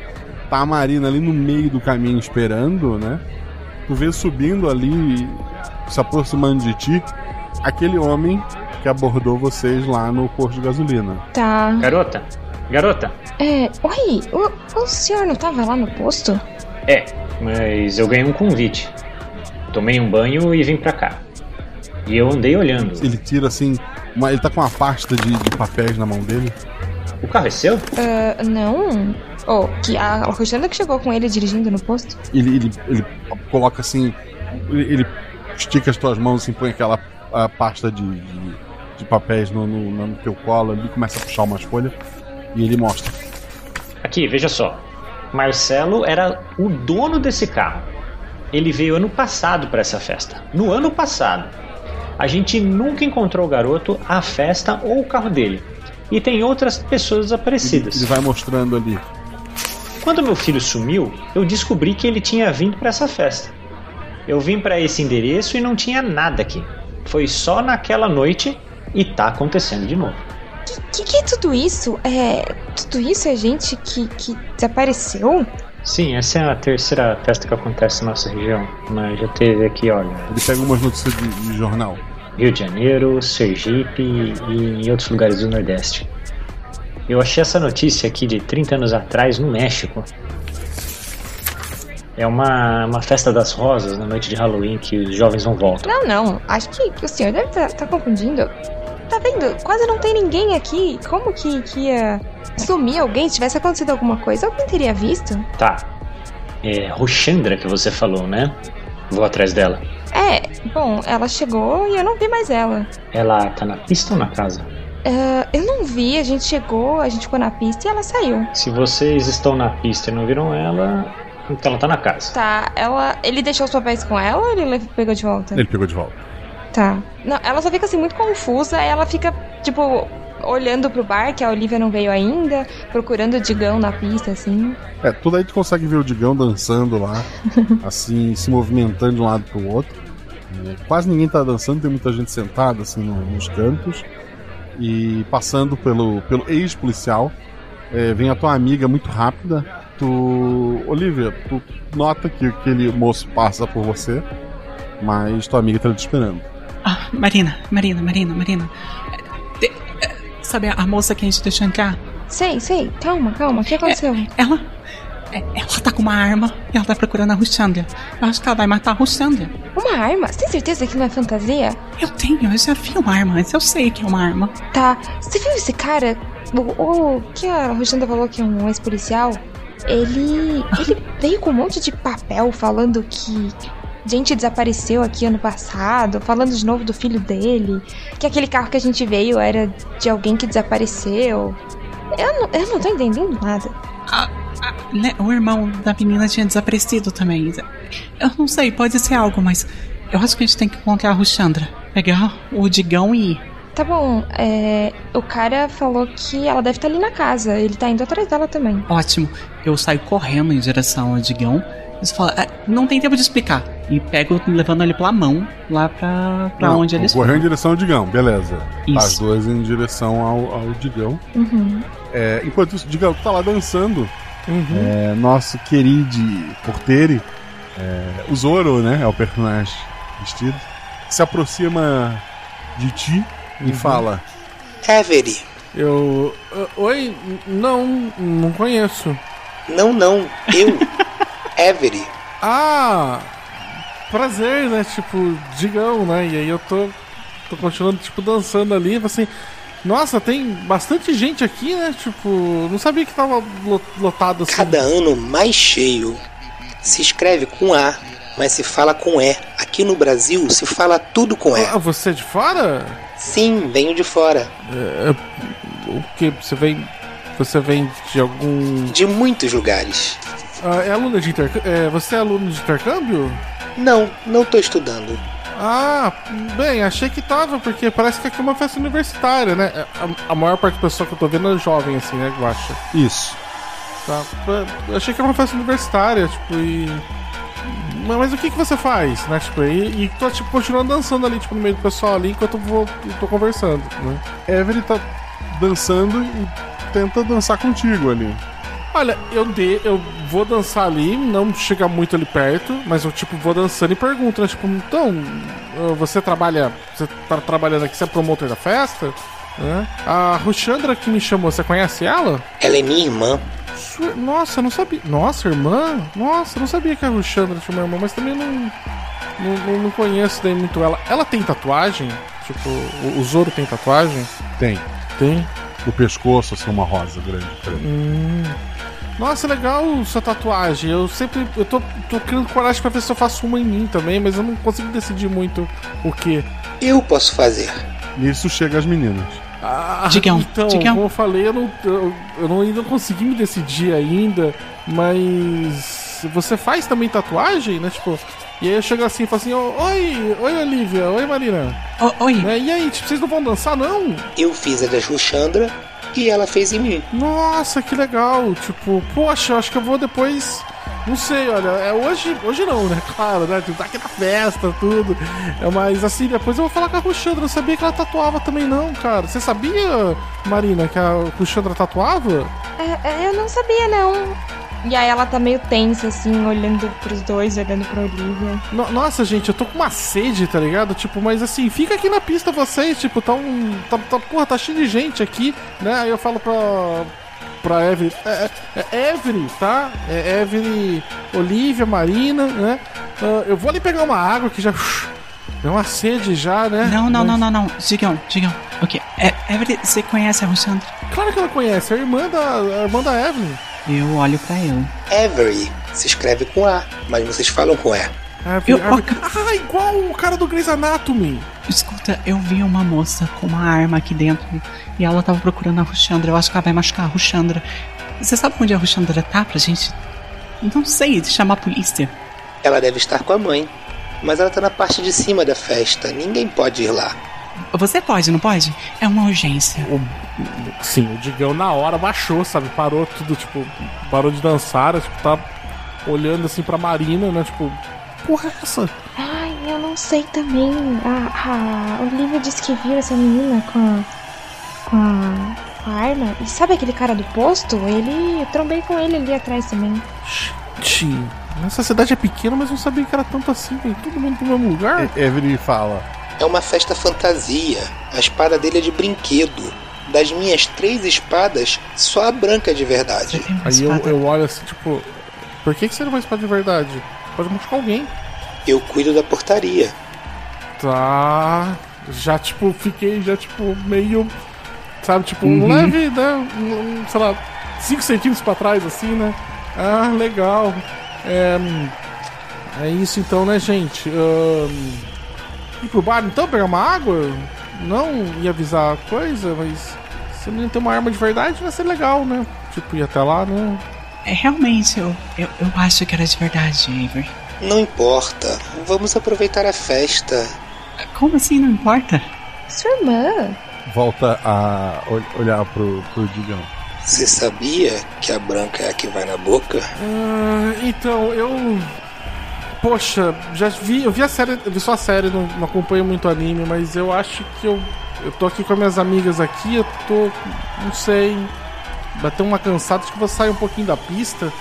tá a Marina ali no meio do caminho esperando, né? Tu vê subindo ali, se aproximando de ti, aquele homem que abordou vocês lá no posto de gasolina. Tá. Garota, garota. É, oi, o, o senhor não tava lá no posto? É, mas eu ganhei um convite. Tomei um banho e vim pra cá. E eu andei olhando. Ele tira assim, uma- ele tá com uma pasta de, de papéis na mão dele. O carro é seu? Ah, não. Oh, que a Roxana que chegou com ele dirigindo no posto? Ele, ele, ele coloca assim, ele, ele estica as tuas mãos assim, põe aquela a pasta de, de, de papéis no, no, no teu colo ali, começa a puxar umas folhas e ele mostra. Aqui, veja só. Marcelo era o dono desse carro. Ele veio ano passado para essa festa. No ano passado. A gente nunca encontrou o garoto, a festa ou o carro dele. E tem outras pessoas desaparecidas. Ele vai mostrando ali. Quando meu filho sumiu, eu descobri que ele tinha vindo para essa festa. Eu vim para esse endereço e não tinha nada aqui. Foi só naquela noite e tá acontecendo de novo. Que que é tudo isso? É. Tudo isso é gente que, que desapareceu? Sim, essa é a terceira festa que acontece na nossa região. Mas já teve aqui, olha. Ele pega umas notícias de, de jornal. Rio de Janeiro, Sergipe e em outros lugares do Nordeste. Eu achei essa notícia aqui de 30 anos atrás no México. É uma, uma festa das rosas na noite de Halloween que os jovens não voltam. Não, não. Acho que, que o senhor deve estar confundindo. Tá vendo? Quase não tem ninguém aqui. Como que, que ia sumir alguém? Se tivesse acontecido alguma coisa, alguém teria visto. Tá. É Roxandra que você falou, né? Vou atrás dela. É, bom, ela chegou e eu não vi mais ela. Ela tá na pista ou na casa? Ah, eu não vi, a gente chegou, a gente ficou na pista e ela saiu. Se vocês estão na pista e não viram ela, então ela tá na casa. Tá, ela. Ele deixou os papéis com ela ou ele le- pegou de volta? Ele pegou de volta. Tá. Não, ela só fica assim muito confusa, ela fica, tipo, olhando pro bar, que a Olivia não veio ainda, procurando o Digão na pista, assim. É, tudo aí tu consegue ver o Digão dançando lá, assim, se movimentando de um lado pro outro. É, quase ninguém tá dançando, tem muita gente sentada assim no- nos cantos. E passando pelo, pelo ex-policial, é, vem a tua amiga muito rápida. Tu. Olivia, tu nota que aquele moço passa por você, mas tua amiga tá te esperando. Ah, Marina, Marina, Marina, Marina. Eh, Sabe a moça que a gente deixou entrar? Sei, sei, calma, calma, o que aconteceu? Ela. eh, Ela tá com uma arma e ela tá procurando a Ruxandra. Eu acho que ela vai matar a Ruxandra. Uma arma? Você tem certeza que não é fantasia? Eu tenho, eu já vi uma arma antes, eu sei que é uma arma. Tá, você viu esse cara? O, o que a Roxanda falou que é um ex-policial? Ele. Ele veio com um monte de papel falando que gente desapareceu aqui ano passado, falando de novo do filho dele, que aquele carro que a gente veio era de alguém que desapareceu. Eu não, eu não tô entendendo nada. Né, O irmão da menina tinha desaparecido também. Eu não sei, pode ser algo, mas eu acho que a gente tem que encontrar a Ruxandra. Pegar o Digão e Tá bom, é, o cara falou que ela deve estar ali na casa. Ele tá indo atrás dela também. Ótimo. Eu saio correndo em direção ao Digão. Eles falam, "É, não tem tempo de explicar. E pego levando ele pela mão lá pra, pra Não, onde eles Correu em direção ao Digão, beleza. Isso. As duas em direção ao, ao Digão. Uhum. É, enquanto isso, Digão, tu tá lá dançando. É, nosso querido porteiro, é, o Zoro, né? É o personagem vestido. Se aproxima de ti e fala: Avery. Eu. Oi? Não, não conheço. Não, não. Eu. Avery. Ah! Prazer, né? Tipo, digão, né? E aí eu tô. tô continuando, tipo, dançando ali. Assim. Nossa, tem bastante gente aqui, né? Tipo, não sabia que tava lo- lotado assim. Cada ano mais cheio. Se escreve com A, mas se fala com E. Aqui no Brasil se fala tudo com E. Ah, você é de fora? Sim, venho de fora. É, o que? Você vem. Você vem de algum. De muitos lugares. Ah, é aluna de intercâmbio? É, você é aluno de intercâmbio? Não, não tô estudando. Ah, bem, achei que tava, porque parece que aqui é uma festa universitária, né? A, a maior parte do pessoal que eu tô vendo é jovem, assim, né, Guacha? Isso. Tá. Eu achei que era uma festa universitária, tipo, e. Mas, mas o que que você faz, né? Tipo, e, e tô, tipo, continuando dançando ali, tipo, no meio do pessoal ali, enquanto eu vou, eu tô conversando, né? Avery tá dançando e tenta dançar contigo ali. Olha, eu de, eu vou dançar ali, não chegar muito ali perto, mas eu tipo vou dançando e pergunto, né? Tipo, então, ah, você trabalha, você tá trabalhando aqui, você é promotor da festa? Né? A Ruxandra que me chamou, você conhece ela? Ela é minha irmã. Sua- Nossa, eu não sabia. Nossa, irmã? Nossa, eu não sabia que a Ruxandra tinha uma irmã, mas também não, não, não, não conheço daí muito ela. Ela tem tatuagem? Tipo, o, o Zoro tem tatuagem? Tem. Tem? No pescoço, assim, uma rosa grande. grande. Hum. Nossa, legal sua tatuagem. Eu sempre. Eu tô, tô criando coragem pra ver se eu faço uma em mim também, mas eu não consigo decidir muito o que. Eu posso fazer. Nisso chega as meninas. Ah, Digão, então, Digão. como eu falei, eu não, eu, eu não ainda consegui me decidir ainda, mas você faz também tatuagem, né? Tipo, e aí eu chego assim e falo assim, "Ô, oi, oi Olivia, oi Marina. oi. Né? E aí, tipo, vocês não vão dançar, não? Eu fiz a da Xuxandra e ela fez em mim. Nossa, que legal. Tipo, poxa, eu acho que eu vou depois. Não sei, olha, é hoje, hoje não, né? Claro, né? Tipo, tá aqui na festa, tudo. É, mas assim, depois eu vou falar com a Ruxandra. Eu não sabia que ela tatuava também, não, cara. Você sabia, Marina, que a Ruxandra tatuava? É, é, eu não sabia, não. E aí ela tá meio tensa, assim, olhando pros dois, olhando pra Olivia. No- nossa, gente, eu tô com uma sede, tá ligado? Tipo, mas assim, fica aqui na pista vocês, tipo, tá um. Tá, tá, porra, tá cheio de gente aqui, né? Aí eu falo pra. Pra Evelyn. É, é, é Evelyn, tá? É Evelyn, Olivia, Marina, né? Ah, eu vou ali pegar uma água que já. Deu uma sede já, né? Não, não, Mas- não, não, não. Digão, Digão. Ok. É, Everett, você conhece a Ruxandra? Claro que ela conhece, é a irmã da, a irmã da Evelyn. Eu olho pra ele. Avery se escreve com A, mas vocês falam com E. Evelyn, Evelyn- Ah, igual o cara do Grey's Anatomy. Escuta, eu vi uma moça com uma arma aqui dentro e ela tava procurando a Ruxandra. Eu acho que ela vai machucar a Ruxandra. Você sabe onde a Ruxandra tá pra gente? Não sei, chamar a polícia. Ela deve estar com a mãe, mas ela tá na parte de cima da festa. Ninguém pode ir lá. Você pode, não pode? É uma urgência. Sim, o Digão na hora baixou, sabe? Parou tudo, tipo, parou de dançar, tipo, tá olhando assim pra Marina, né? Tipo, porra é essa? Ai, eu não sei também. A, a Olivia disse que viu essa menina com a, com a, com a arma. E sabe aquele cara do posto? Ele. Eu trombei com ele ali atrás também. Gente, essa cidade é pequena, mas não sabia que era tanto assim, tem todo mundo no mesmo lugar. Evelyn fala. É uma festa fantasia. A espada dele é de brinquedo. Das minhas três espadas, só a branca é de verdade. Aí eu, eu olho assim, tipo, por que, que você não vai espada de verdade? Pode machucar alguém. Eu cuido da portaria. Tá. Já, tipo, fiquei já, tipo, meio. Sabe, tipo, um Uhum. leve, né? um- um, sei lá, 5 centímetros pra trás, assim, né? Ah, legal. É. É isso então, né, gente? Ahn, ir pro bar então, pegar uma água? Não ia avisar a coisa, mas. Se não tem uma arma de verdade, vai ser legal, né? Tipo, ir até lá, né? É, realmente, eu, eu, eu acho que era de verdade, Avery. Não importa. Vamos aproveitar a festa. Como assim não importa? Sua irmã. Volta a ol- olhar pro, pro Digão. Você sabia que a branca é a que vai na boca? Ah, então, eu. Poxa, já vi. Eu vi a série. Vi só a série, não, não acompanho muito anime, mas eu acho que eu. Eu tô aqui com as minhas amigas aqui, eu tô. Não sei. Bateu uma cansada, acho que vou sair um pouquinho da pista,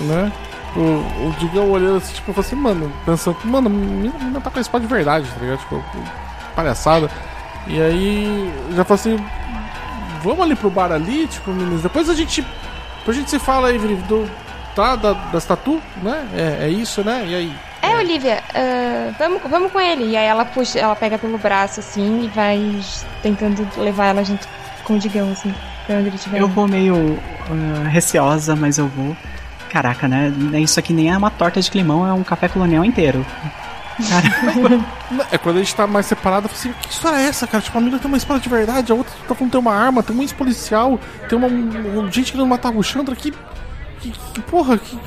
né? O, o Digão olhando assim, tipo, eu falei assim, mano, pensando, mano, a menina tá com a espada de verdade, tá ligado? Tipo, palhaçada. E aí, já falei assim, vamos ali pro bar ali, tipo, meninas, depois a gente. Depois a gente se fala aí, do, tá? Da, das tatu, né? É, é isso, né? E aí? É, Olivia, ah, vamos, vamos com ele. E aí ela puxa, ela pega pelo braço assim e vai tentando levar ela junto com o Digão, assim, pra onde ele estiver. Eu vou meio uh, receosa, mas eu vou. Caraca, né? Isso aqui nem é uma torta de climão, é um café colonial inteiro. É quando a gente tá mais separado, eu falo assim, que história é essa, cara? Tipo, a menina tem uma espada de verdade, a outra tá falando que tem uma arma, tem um ex-policial, tem uma, um, gente querendo matar o Chandra, que, que, que porra, que,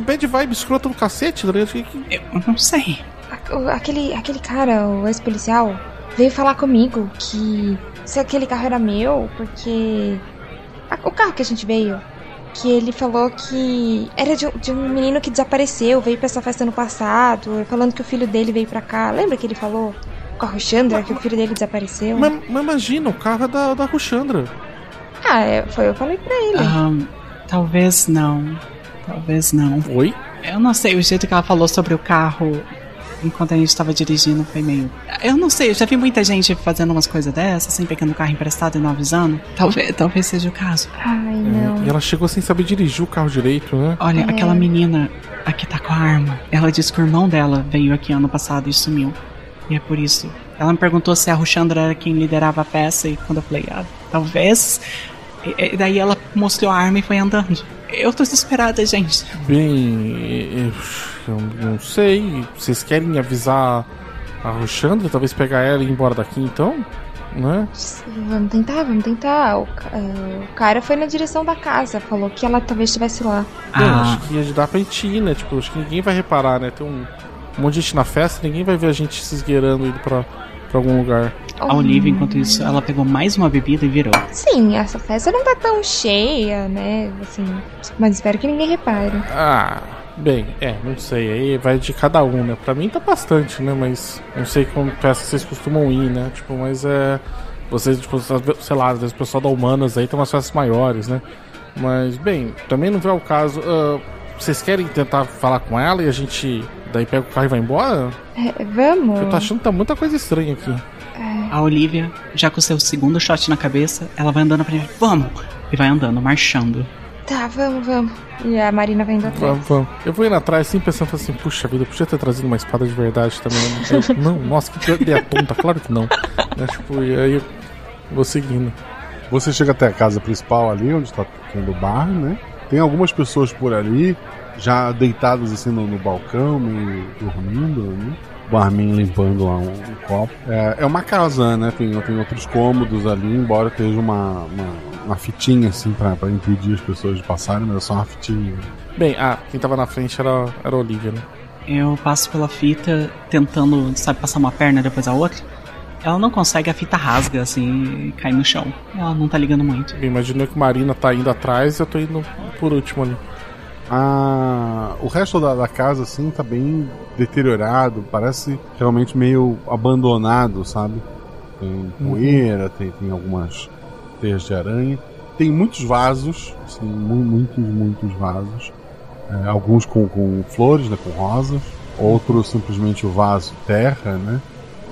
que bad vibe escrota do cacete, tá ligado? Que, que... Eu não sei. Aquele, aquele cara, o ex-policial, veio falar comigo que se aquele carro era meu, porque. o carro que a gente veio, que ele falou que era de, um- de um menino que desapareceu, veio pra essa festa no passado, falando que o filho dele veio pra cá. Lembra que ele falou com a Chandra que o filho dele desapareceu? Mas, mas imagina, o carro é da, da Ruxandra. Ah, é, foi eu que falei pra ele. Ahn, talvez não. Talvez não. Oi? Eu não sei, o jeito que ela falou sobre o carro enquanto a gente tava dirigindo foi meio. Eu não sei, eu já vi muita gente fazendo umas coisas dessas, assim, pegando o carro emprestado e não avisando. Talvez, talvez seja o caso. Ai, não. E ela chegou sem saber dirigir o carro direito, né? Olha, É. aquela menina aqui tá com a arma. Ela disse que o irmão dela veio aqui ano passado e sumiu. E é por isso. Ela me perguntou se a Ruxandra era quem liderava a peça e quando eu falei, ah, talvez. E, e daí ela mostrou a arma e foi andando. Eu tô desesperada, gente. Bem, eu, eu não sei. Vocês querem avisar a Ruxandra? Talvez pegar ela e ir embora daqui então? Né? Vamos tentar, vamos tentar. O, é, o cara foi na direção da casa, falou que ela talvez estivesse lá. Ah. acho que ia dar pra gente ir, né? Tipo, acho que ninguém vai reparar, né? Tem um, um monte de gente na festa, ninguém vai ver a gente se esgueirando indo pra, pra algum lugar. A Olivia, enquanto isso, ela pegou mais uma bebida e virou. Sim, essa festa não tá tão cheia, né? Assim, mas espero que ninguém repare. Ah, bem, é, não sei. Aí vai de cada um, né? Pra mim tá bastante, né? Mas não sei como festa vocês costumam ir, né? Tipo, mas é. Vocês, tipo, sei lá, às vezes o pessoal da Humanas aí tem umas festas maiores, né? Mas, bem, também não vê o caso. Ah, vocês querem tentar falar com ela e a gente daí pega o carro e vai embora? É, vamos. Eu tô achando que tá muita coisa estranha aqui. A Olivia, já com o seu segundo shot na cabeça, ela vai andando pra ele. Vamos! E vai andando, marchando. Tá, vamos, vamos. E a Marina vai indo atrás. Vamos, vamos. Eu vou indo atrás assim, pensando assim, puxa vida, eu podia ter trazido uma espada de verdade também. Eu, não, nossa, que ideia tonta, claro que não. Né, tipo, e aí eu vou seguindo. Você chega até a casa principal ali, onde está tendo o bar, né? Tem algumas pessoas por ali, já deitadas assim no, no balcão, meio dormindo, né? O barman limpando lá um, um copo. É, é uma casa, né? Tem, tem outros cômodos ali, embora esteja uma, uma, uma fitinha assim pra, pra impedir as pessoas de passarem, mas é só uma fitinha. Bem, ah, quem tava na frente era, era a Olivia, né? Eu passo pela fita, tentando, sabe, passar uma perna depois a outra. Ela não consegue, a fita rasga, assim, e cai no chão. Ela não tá ligando muito. Bem, imaginou que Marina tá indo atrás e eu tô indo por último ali. Ah, o resto da, da casa, assim, tá bem deteriorado, parece realmente meio abandonado, sabe? Tem poeira, tem, tem algumas teias de aranha. Tem muitos vasos, assim, mu- muitos, muitos vasos. É, alguns com, com flores, né, com rosas. Outros simplesmente o vaso terra, né?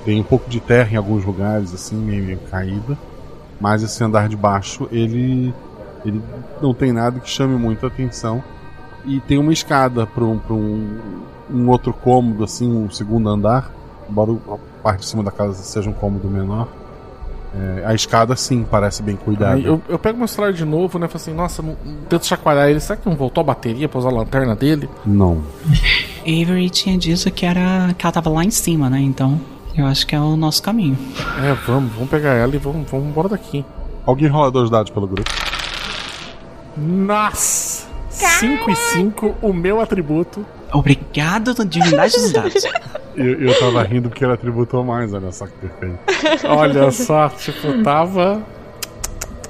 Tem um pouco de terra em alguns lugares, assim, meio, meio caída. Mas esse andar de baixo, ele, ele não tem nada que chame muita atenção. E tem uma escada para um, pra um, um outro cômodo, assim, um segundo andar. Embora a parte de cima da casa seja um cômodo menor. É, a escada, sim, parece bem cuidada. Eu, eu pego meu celular de novo, né? Falo assim, nossa, não, tento chacoalhar ele. Será que não voltou a bateria pra usar a lanterna dele? Não. Avery tinha dito que era que ela tava lá em cima, né? Então, eu acho que é o nosso caminho. É, vamos, vamos pegar ela e vamos, vamos embora daqui. Alguém rola dois dados pelo grupo. Nossa! 5 e 5, o meu atributo. Obrigado, divindade dos dados. Eu, eu tava rindo porque ele atributou mais, olha só que perfeito. Olha só, tipo, tava.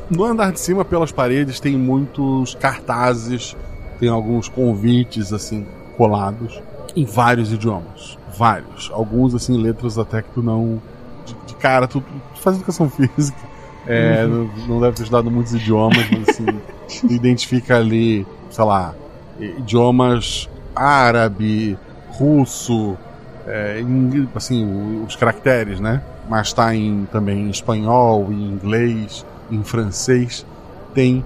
No andar de cima, pelas paredes, tem muitos cartazes, tem alguns convites, assim, colados, em vários idiomas. Vários. Alguns, assim, letras até que tu não. De, de cara, tu, tu faz educação física. É, Uhum. não, não deve ter estudado muitos idiomas, mas assim, identifica ali, sei lá, idiomas árabe, russo, é, em- assim, os caracteres, né? Mas tá em, também em espanhol, em inglês, em francês. Tem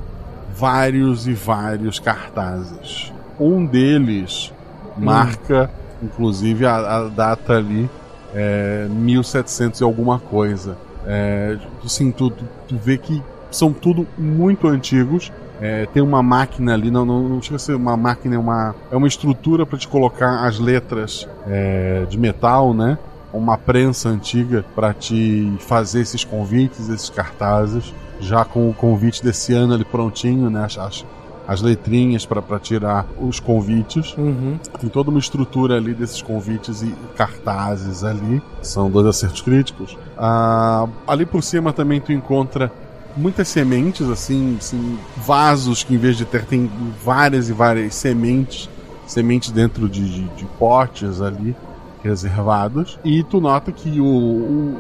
vários e vários cartazes. Um deles marca, inclusive, a, a data ali, é, 1700 e alguma coisa. É, assim, tu, tu vê que são tudo muito antigos. É, tem uma máquina ali, não, não, não chega a ser uma máquina, é uma, é uma estrutura para te colocar as letras é, de metal, né? Uma prensa antiga para te fazer esses convites, esses cartazes, já com o convite desse ano ali prontinho, né? As, as, as letrinhas para tirar os convites. Uhum. Tem toda uma estrutura ali desses convites e cartazes ali. São dois acertos críticos. Ah, ali por cima também tu encontra muitas sementes, assim, assim, vasos que em vez de ter tem várias e várias sementes, sementes dentro de, de, de potes ali reservados. E tu nota que o, o-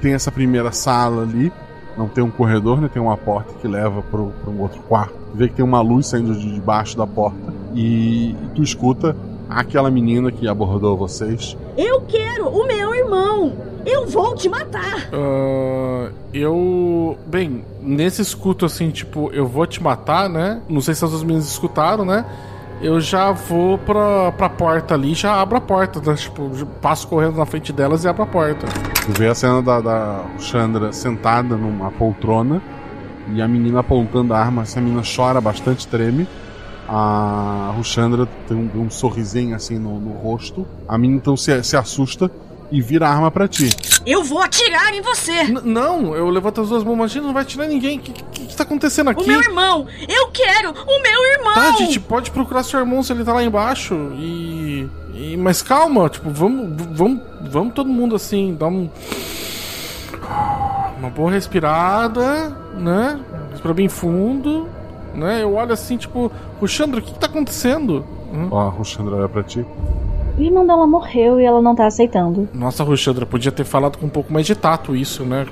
tem essa primeira sala ali, não tem um corredor, né? Tem uma porta que leva para um outro quarto. Tu vê que tem uma luz saindo de debaixo da porta e, e tu escuta aquela menina que abordou vocês. Eu quero o meu irmão! Eu vou te matar! Ah, eu. Bem, nesse escuto assim, tipo, eu vou te matar, né? Não sei se as duas meninas escutaram, né? Eu já vou pra, pra porta ali, já abro a porta, né? Tipo, passo correndo na frente delas e abro a porta. Tu vê a cena da, da Chandra sentada numa poltrona e a menina apontando a arma. Essa menina chora bastante, treme. A Ruchandra tem um, um sorrisinho assim no, no rosto. A menina então se, se assusta e vira a arma pra ti. Eu vou atirar em você! não, eu levanto as duas mãos, imagina, não vai atirar ninguém. O que, que, que tá acontecendo aqui? O meu irmão! Eu quero o meu irmão! Tá, a gente pode procurar seu irmão se ele tá lá embaixo e. e- mas calma, tipo, vamos, vamos, vamos todo mundo assim, dar um. Uma boa respirada, né? Respira bem fundo, né? Eu olho assim, tipo, Ruxandra, o que, que tá acontecendo? Hum? Ó, a Ruchandra olha pra ti. O irmão dela morreu e ela não tá aceitando. Nossa, Ruxandra, podia ter falado com um pouco mais de tato isso, né?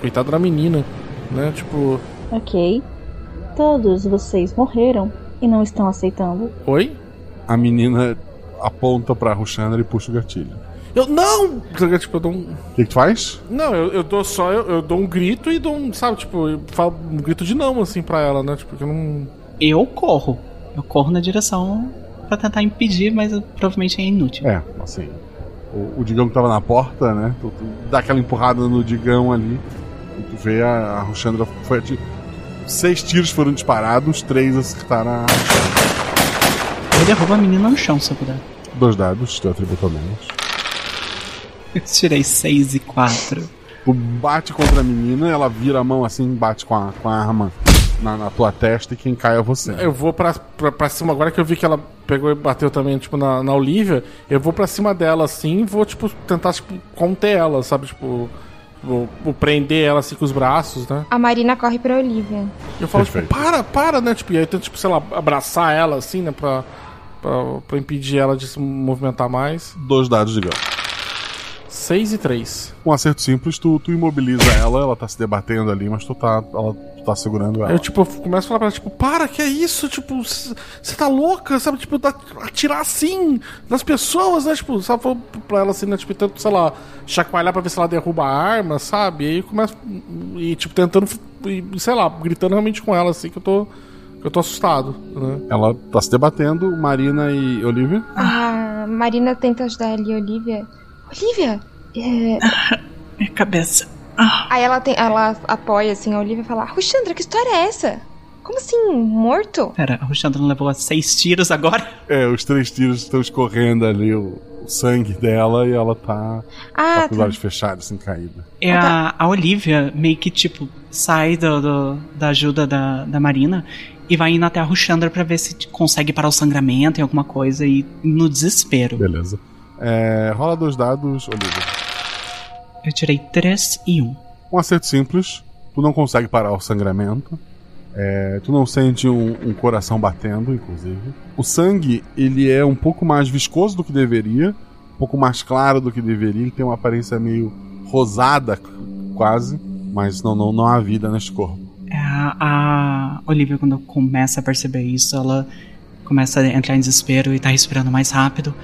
Coitada da menina, né? Tipo, Ok. Todos vocês morreram e não estão aceitando. oi? A menina aponta pra Ruchandra e puxa o gatilho. Eu não! Tipo, eu dou um. O que, que tu faz? Não, eu, eu dou só, eu, eu dou um grito e dou um, sabe, tipo, eu falo um grito de não, assim, pra ela, né? Tipo, que eu não. Eu corro. Eu corro na direção pra tentar impedir, mas provavelmente é inútil. É, assim. O, o Digão que tava na porta, né? Tu, tu dá aquela empurrada no Digão ali. E tu vê a, a Ruchandra foi ati- Seis tiros foram disparados, três acertaram a Eu derrubo a menina no chão, se eu puder. Dois dados, teu atributo a menos. Eu tirei 6 e 4. Tu bate contra a menina, ela vira a mão assim, bate com a, com a arma na, na tua testa e quem cai é você. Eu vou pra, pra, pra cima, agora que eu vi que ela pegou e bateu também, tipo, na, na Olivia, eu vou pra cima dela assim e vou, tipo, tentar, tipo, conter ela, sabe? Tipo, vou, vou prender ela assim com os braços, né? A Marina corre pra Olivia. Eu falo, tipo, para, para, né? Tipo, e aí eu tento, tipo, sei lá, abraçar ela assim, né? Pra, pra, pra impedir ela de se movimentar mais. Dois dados, Digão. 6 e 3. Um acerto simples, tu, tu imobiliza ela, ela tá se debatendo ali, mas tu tá, ela, tu tá segurando ela. Eu, tipo, começo a falar pra ela, tipo, para, que é isso? Tipo, você tá louca, sabe? Tipo, dá- atirar assim nas pessoas, né? Tipo, sabe? Falando pra ela assim, né? Tipo, tento, sei lá, chacoalhar pra ver se ela derruba a arma, sabe? E aí começo, e tipo, tentando, e, sei lá, gritando realmente com ela, assim, que eu tô, que eu tô assustado, né? Ela tá se debatendo, Marina e Olivia. A Marina tenta ajudar ela e a Olivia. Olivia! É... Minha cabeça. Aí ela, tem, ela apoia assim a Olivia e fala: Ruxandra, que história é essa? Como assim, morto? Pera, a Ruxandra não levou seis tiros agora? É, os três tiros estão escorrendo ali o, o sangue dela e ela tá, Ah, tá com os tá. olhos fechados, assim, caída. É a, a Olivia meio que, tipo, sai do, do- da ajuda da, da Marina e vai indo até a Rushandra pra ver se consegue parar o sangramento em alguma coisa e no desespero. Beleza. É, rola dois dados, Olivia. Eu tirei 3 e 1. Um acerto simples. Tu não consegue parar o sangramento. É, tu não sente um, um coração batendo, inclusive. O sangue, ele é um pouco mais viscoso do que deveria. Um pouco mais claro do que deveria. Ele tem uma aparência meio rosada, quase. Mas não, não, não há vida neste corpo. É, a Olivia, quando começa a perceber isso, ela começa a entrar em desespero e tá respirando mais rápido,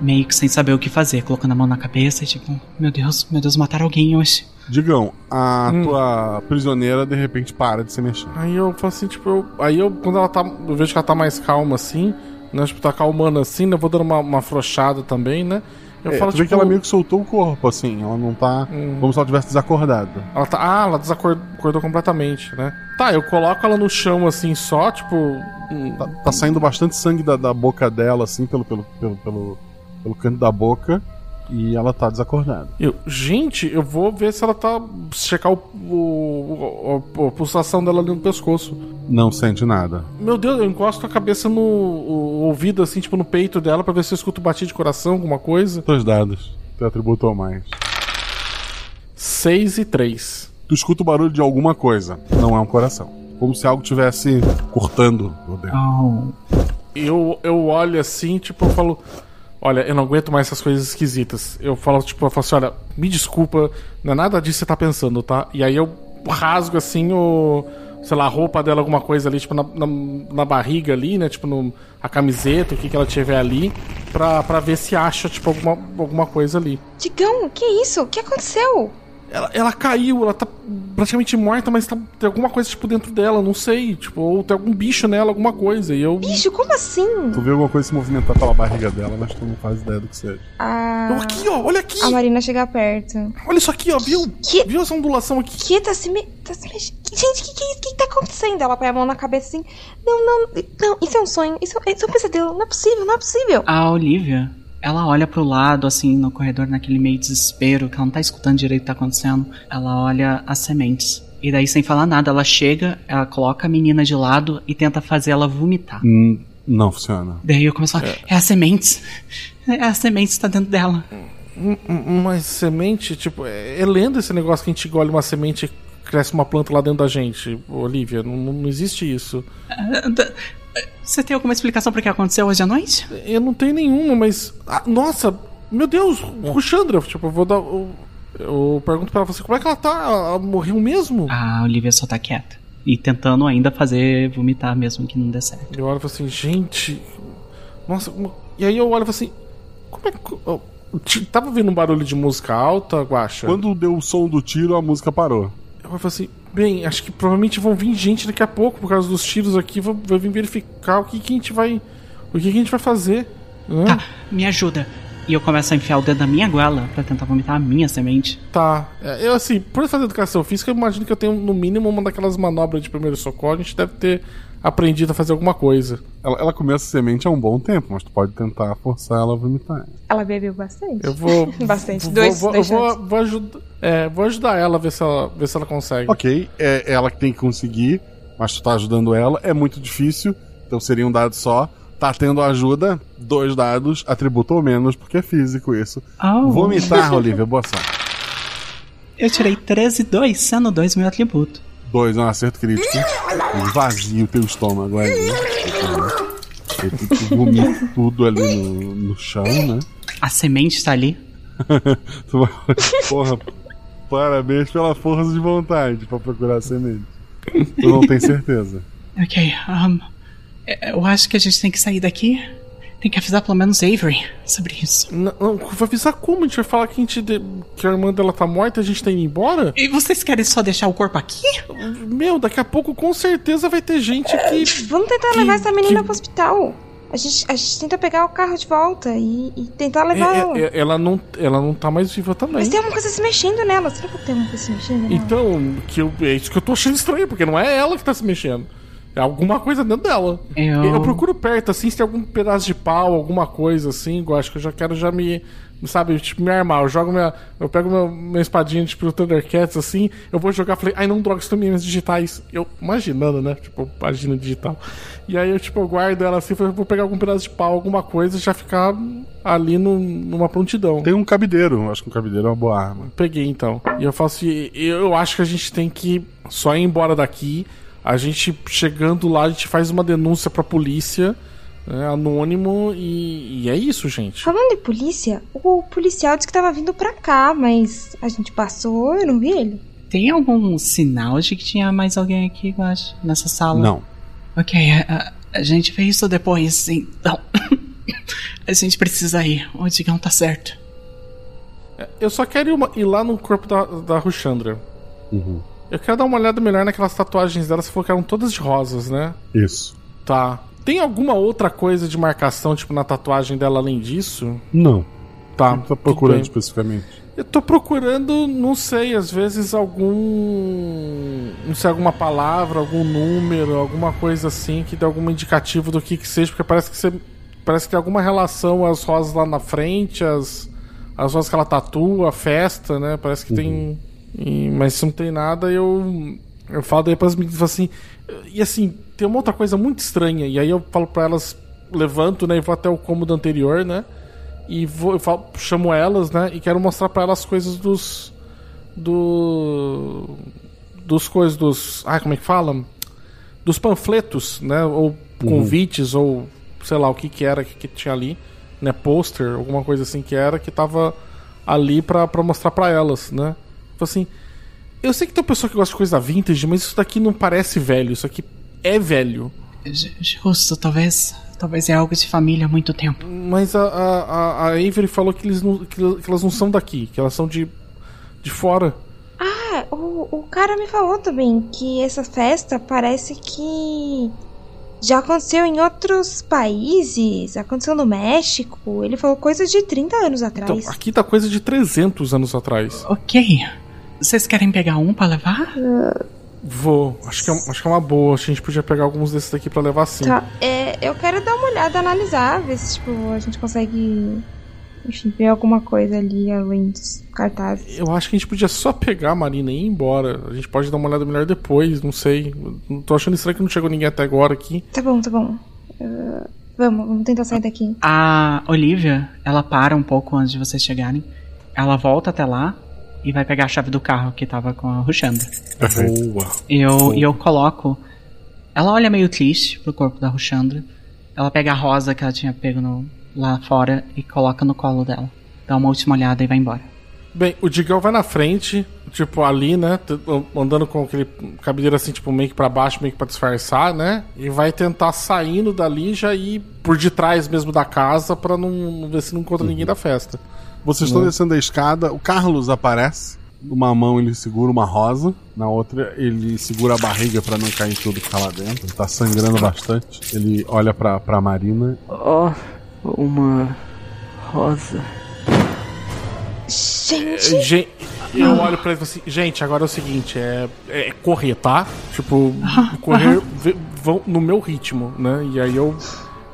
meio que sem saber o que fazer, colocando a mão na cabeça e tipo, meu Deus, meu Deus, mataram alguém hoje. Digão, a Hum. tua prisioneira de repente para de se mexer. Aí eu falo assim, tipo, eu- aí eu, quando ela tá. Eu vejo que ela tá mais calma assim, né? Tipo, tá calmando assim, né? Eu vou dando uma, uma afrouxada também, né? Eu É, falo, tu vê tipo. que ela meio que soltou o corpo, assim. Ela não tá. Hum. Como se ela tivesse desacordado. Ela tá, ah, ela desacordou completamente, né? Tá, eu coloco ela no chão assim só, tipo. Tá, tá saindo bastante sangue da, da boca dela, assim, pelo, pelo, pelo, pelo, pelo canto da boca. E ela tá desacordada. Eu, gente, eu vou ver se ela tá. checar o, o, o- a pulsação dela ali no pescoço. Não sente nada. Meu Deus, eu encosto a cabeça no o- ouvido, assim, tipo, no peito dela, pra ver se eu escuto batir de coração, alguma coisa. Dois dados. Teu atributo ou mais. 6 e 3. Tu escuta o barulho de alguma coisa. Não é um coração. Como se algo tivesse cortando o dedo. Oh. Eu, eu olho assim, tipo, eu falo. Olha, eu não aguento mais essas coisas esquisitas. Eu falo, tipo, eu falo assim, olha, me desculpa, não é nada disso que você tá pensando, tá? E aí eu rasgo assim o. Sei lá, a roupa dela, alguma coisa ali, tipo, na, na, na barriga ali, né? Tipo, no, a camiseta, o que, que ela tiver ali, pra, pra ver se acha, tipo, alguma, alguma coisa ali. Digão, que isso? O que aconteceu? Ela, ela caiu, ela tá praticamente morta, mas tá, tem alguma coisa, tipo, dentro dela, não sei. Tipo, ou tem algum bicho nela, alguma coisa. E eu. Bicho, como assim? Tu vê alguma coisa se movimentar pela barriga dela, mas tu não faz ideia do que seja. A... Aqui, ó, olha aqui! A Marina chega perto. Olha isso aqui, ó, viu? Que? Viu essa ondulação aqui? Que tá se, me... tá se mexendo? Gente, o que, que, é isso? que que tá acontecendo? Ela põe a mão na cabeça assim. Não, não, não, isso é um sonho. Isso, isso é um pesadelo. Não é possível, não é possível. A Olivia, ela olha pro lado, assim, no corredor, naquele meio desespero, que ela não tá escutando direito o que tá acontecendo. Ela olha as sementes. E daí, sem falar nada, ela chega, ela coloca a menina de lado e tenta fazer ela vomitar. Hum, não funciona. Daí eu começo a falar, é, as sementes. É as sementes que tá dentro dela. Hum, hum, Mas semente, tipo, é, é lenda esse negócio que a gente engole uma semente e cresce uma planta lá dentro da gente, Olivia. Não, não- não existe isso. Você tem alguma explicação pro que aconteceu hoje à noite? Eu não tenho nenhuma, mas. ah, nossa, meu Deus, Ruxandra, tipo, eu vou dar. Eu, eu pergunto pra ela assim, como é que ela tá? Ela, morreu mesmo? A Olivia só tá quieta. E tentando ainda fazer vomitar mesmo que não dê certo. Eu olho e falo assim, gente. Nossa, e aí eu olho e falo assim, como é que. t- Tava ouvindo um barulho de música alta, Guacha? Quando deu o som do tiro, a música parou. Eu falo assim, bem, acho que provavelmente vão vir gente daqui a pouco por causa dos tiros aqui, vai, vai vir verificar o que, que a gente vai. O que, que a gente vai fazer. Hã? Tá, me ajuda. E eu começo a enfiar o dedo na minha goela pra tentar vomitar a minha semente. Tá. É, Eu, assim, por fazer educação física, eu imagino que eu tenho no mínimo uma daquelas manobras de primeiro socorro. A gente deve ter aprendido a fazer alguma coisa. Ela, ela começa a semente há um bom tempo, mas tu pode tentar forçar ela a vomitar. Ela bebeu bastante. Eu vou. Bastante. vou- Dois, vou, dois eu vou, vou ajudar. É, vou ajudar ela a ver se ela, ver se ela consegue. Ok, é ela que tem que conseguir, mas tu tá ajudando ela. É muito difícil, então seria um dado só. Tá tendo ajuda, dois dados, atributo ou menos, porque é físico isso. Oh. Vomitar, Olivia, boa sorte. Eu tirei 13 e 2, sendo 2 meu atributo. Dois, é um acerto crítico. Vazio teu estômago ali. E tu, tu vomita tudo ali no, no chão, né? A semente tá ali. Porra, parabéns pela força de vontade pra procurar a semente. Tu não tem certeza. Ok, um, eu acho que a gente tem que sair daqui. Tem que avisar pelo menos Avery sobre isso. Não, não, vai avisar como? A gente vai falar que, a gente de- que a irmã dela tá morta e a gente tá indo embora? E vocês querem só deixar o corpo aqui? Meu, daqui a pouco com certeza vai ter gente que. Vamos tentar que- levar essa menina que- pro hospital. A gente, a gente tenta pegar o carro de volta e, e tentar É, levar ela. é, é, ela, não, ela não tá mais viva também. Mas tem alguma coisa se mexendo nela. Será que tem alguma coisa se mexendo nela? Então, que eu, é isso que eu tô achando estranho, porque não é ela que tá se mexendo. É alguma coisa dentro dela. Eu- Eu procuro perto, assim, se tem algum pedaço de pau, alguma coisa assim, eu acho que eu já quero já me. Sabe, tipo, me armar. Eu jogo minha. Eu pego meu, minha espadinha tipo Thundercats, assim, eu vou jogar, falei, ai não, droga, isso também minhas digitais. Eu imaginando, né? Tipo, página digital. E aí eu, tipo, eu guardo ela assim, falei, vou pegar algum pedaço de pau, alguma coisa, e já ficar ali no- numa prontidão. Tem um cabideiro, acho que um cabideiro é uma boa arma. Peguei então. E eu falo assim: eu acho que a gente tem que só ir embora daqui. A gente chegando lá, a gente faz uma denúncia pra polícia, né, anônimo, e, e é isso, gente. Falando em polícia, o policial disse que tava vindo pra cá, mas a gente passou, eu não vi ele. Tem algum sinal de que tinha mais alguém aqui, eu acho, nessa sala? Não. Ok, a, a- a gente vê isso depois, então. a gente precisa ir. O Digão tá certo. Eu só quero ir, uma- ir lá no corpo da, da Ruchandra. Uhum. Eu quero dar uma olhada melhor naquelas tatuagens dela. Você falou que eram todas de rosas, né? Isso. Tá. Tem alguma outra coisa de marcação, tipo, na tatuagem dela além disso? Não. Tá. Não tá procurando especificamente. Eu tô procurando, não sei, às vezes algum. Não sei, alguma palavra, algum número, alguma coisa assim que dê algum indicativo do que que seja, porque parece que você. Parece que tem alguma relação às rosas lá na frente, as, as rosas que ela tatua, a festa, né? Parece que tem. E- mas se não tem nada, eu. Eu falo daí pras meninas falo assim. E assim, tem uma outra coisa muito estranha, e aí eu falo pra elas, levanto, né? E vou até o cômodo anterior, né? e vou, eu falo- chamo elas, né? E quero mostrar pra elas coisas dos. Do. Dos coisas dos. Ah, como é que fala? Dos panfletos, né? Ou convites, ou sei lá o que que era que, que tinha ali, né? Pôster, alguma coisa assim que era, que tava ali pra, pra mostrar pra elas, né? Tipo assim. Eu sei que tem uma pessoa que gosta de coisa vintage, mas isso daqui não parece velho, isso aqui é velho. Ju- Justo, talvez. Talvez é algo de família há muito tempo. Mas a, a, a- a Avery falou que, eles não, que, que elas não são daqui, que elas são de, de fora. Ah, o, o cara me falou também que essa festa parece que já aconteceu em outros países, aconteceu no México. Ele falou coisa de 30 anos atrás. Então, aqui tá coisa de 300 anos atrás. Ok. Vocês querem pegar um pra levar? Vou. Acho que, é, acho que é uma boa. Acho que a gente podia pegar alguns desses daqui pra levar sim. Tá, é, eu quero dar uma olhada, analisar, ver se tipo, a gente consegue, enfim, ver alguma coisa ali além dos cartazes. Eu acho que a gente podia só pegar a Marina e ir embora. A gente pode dar uma olhada melhor depois, não sei. Tô achando estranho que não chegou ninguém até agora aqui. Tá bom, tá bom. Uh, vamos, vamos tentar sair daqui. A Olivia, ela para um pouco antes de vocês chegarem. Ela volta até lá e vai pegar a chave do carro que tava com a Ruxandra. Boa. E eu, Boa. e eu coloco. Ela olha meio triste pro corpo da Ruxandra. Ela pega a rosa que ela tinha pego no- lá fora e coloca no colo dela. Dá uma última olhada e vai embora. Bem, o Digão vai na frente, tipo, ali, né? Andando com aquele cabideiro assim, tipo, meio que pra baixo, meio que pra disfarçar, né? E vai tentar saindo dali e já ir por detrás mesmo da casa pra não, não ver se não encontra ninguém da festa. Vocês estão Né? descendo a escada, o Carlos aparece. Numa mão ele segura uma rosa, na outra ele segura a barriga pra não cair tudo que tá lá dentro. Ele tá sangrando bastante. Ele olha pra, pra Marina. Ó, uma rosa. Gente! Gente, eu olho pra ele e falo assim, gente, agora é o seguinte, é, é correr, tá? Tipo, correr ve- vão no meu ritmo, né? E aí eu,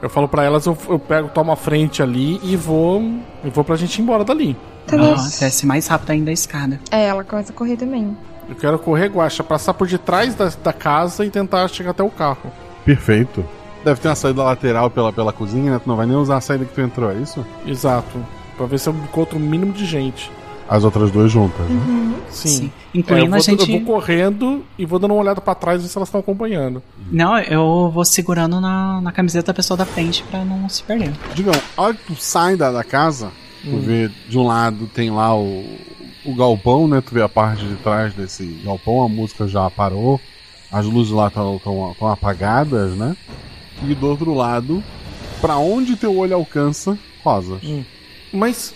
eu falo pra elas, eu, eu pego, tomo a frente ali e vou, e vou pra gente ir embora dali. Tá bom. Aham, desce mais rápido ainda a escada. É, ela começa a correr também. Eu quero correr, Guaxa, passar por detrás da, da casa e tentar chegar até o carro. Perfeito. Deve ter uma saída lateral pela, pela cozinha, né? Tu não vai nem usar a saída que tu entrou, é isso? Exato. Pra ver se eu encontro o mínimo de gente. As outras duas juntas, né? Uhum. Sim. Sim. É, Incluindo eu, vou, a gente. eu vou correndo e vou dando uma olhada pra trás ver se elas estão acompanhando. Não, eu vou segurando na, na camiseta da pessoa da frente pra não se perder. Digão, a hora que tu sai da, da casa, tu Hum. vê de um lado tem lá o, o galpão, né? Tu vê a parte de trás desse galpão, a música já parou, as luzes lá estão apagadas, né? E do outro lado, pra onde teu olho alcança, rosas. Hum. Mas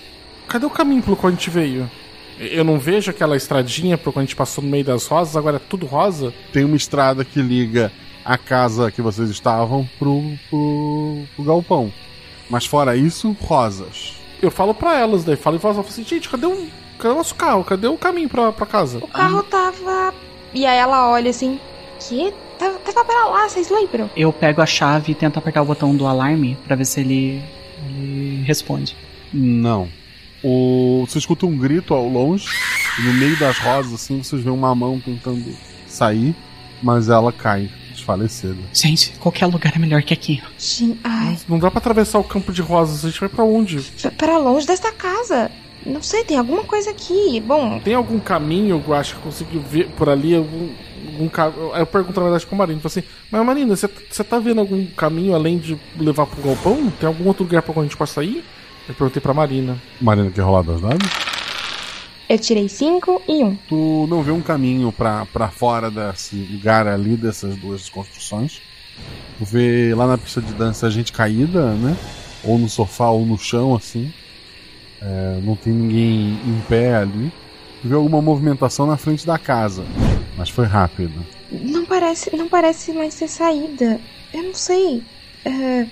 cadê o caminho pelo qual a gente veio? Eu não vejo aquela estradinha por quando a gente passou no meio das rosas, agora é tudo rosa? Tem uma estrada que liga a casa que vocês estavam pro, pro, pro galpão. Mas fora isso, rosas. Eu falo pra elas, daí falo e falo assim, gente, cadê o, cadê o nosso carro? Cadê o caminho pra, pra casa? O carro tava. E aí ela olha assim. Que? Tava, tava pra lá, vocês lembram? Eu pego a chave e tento apertar o botão do alarme pra ver se ele, ele responde. Não. O... Você escuta um grito ao longe, no meio das rosas, assim, vocês vêem uma mão tentando sair, mas ela cai, desfalecida. Gente, qualquer lugar é melhor que aqui. Gente, ai, Não dá pra atravessar o campo de rosas, a gente vai pra onde? pra- pra longe desta casa. Não sei, tem alguma coisa aqui. Bom, Tem algum caminho, eu acho que conseguiu ver por ali algum. algum ca... Aí eu pergunto na verdade pro Marina, falo assim, mas Marina, você você tá vendo algum caminho além de levar pro galpão? Tem algum outro lugar pra onde a gente possa ir? Eu perguntei pra Marina. Marina quer rolar das dados? eu tirei 5 e 1. Um. Tu não vê um caminho pra, pra fora desse lugar ali, dessas duas construções. Tu vê lá na pista de dança gente caída, né? Ou no sofá ou no chão, assim. É, não tem ninguém em pé ali. Tu vê alguma movimentação na frente da casa, mas foi rápido. Não parece, não parece mais ter saída. Eu não sei. É,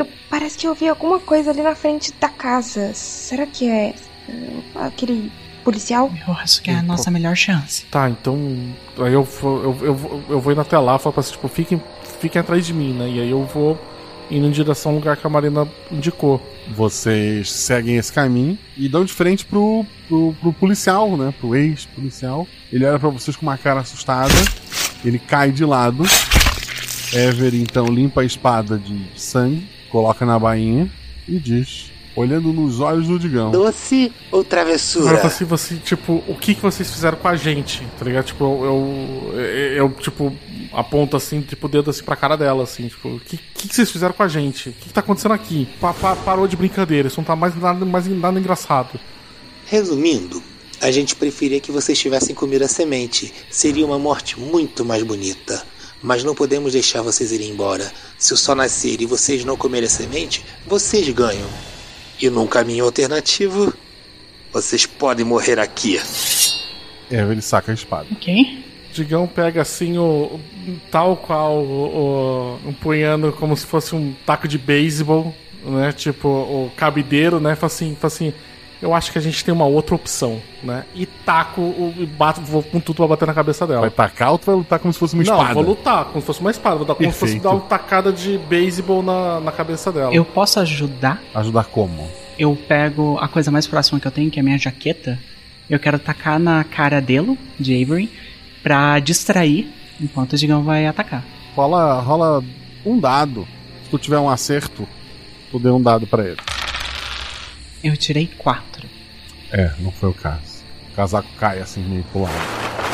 eu parece que eu vi alguma coisa ali na frente da casa. Será que é, é, aquele policial? Eu acho que é a nossa melhor chance. Tá, então. Aí eu vou, eu, eu, vou- eu vou indo até lá e falo pra assim, tipo, fiquem, fiquem atrás de mim, né? E aí eu vou indo em direção ao lugar que a Marina indicou. Vocês seguem esse caminho e dão de frente pro, pro, pro policial, né? Pro ex-policial. Ele olha pra vocês com uma cara assustada. Ele cai de lado. Ever então limpa a espada de sangue, coloca na bainha e diz, olhando nos olhos do Digão: Doce ou Agora travessura? assim, você, tipo, o que, que vocês fizeram com a gente? Tá ligado? Tipo, eu, eu, eu, tipo, aponto assim, tipo, o dedo assim pra cara dela, assim, tipo, o que, que, que vocês fizeram com a gente? O que, que tá acontecendo aqui? Pa, pa- parou de brincadeira, isso não tá mais nada, mais nada engraçado. Resumindo, a gente preferia que vocês tivessem comido a semente. Seria uma morte muito mais bonita. Mas não podemos deixar vocês irem embora. Se o sol nascer e vocês não comerem a semente, vocês ganham. E num caminho alternativo, vocês podem morrer aqui. Ever ele saca a espada. Ok. Digão pega assim o. o- tal qual o, o empunhando como se fosse um taco de beisebol, né? Tipo, o cabideiro, né? Fala assim, fala assim. Eu acho que a gente tem uma outra opção, né? E taco o, e bato, vou com tudo pra bater na cabeça dela. Vai tacar ou tu vai lutar como se fosse uma Não, espada? vou lutar como se fosse uma espada. Vou dar como se fosse Perfeito. dar uma tacada de beisebol na, na cabeça dela. Eu posso ajudar? Ajudar como? Eu pego a coisa mais próxima que eu tenho, que é a minha jaqueta. Eu quero tacar na cara dele, de Avery, pra distrair enquanto o Digão vai atacar. Rola, rola um dado. Se tu tiver um acerto, tu dê um dado pra ele. Eu tirei quatro. É, não foi o caso. O casaco cai assim meio pro lado.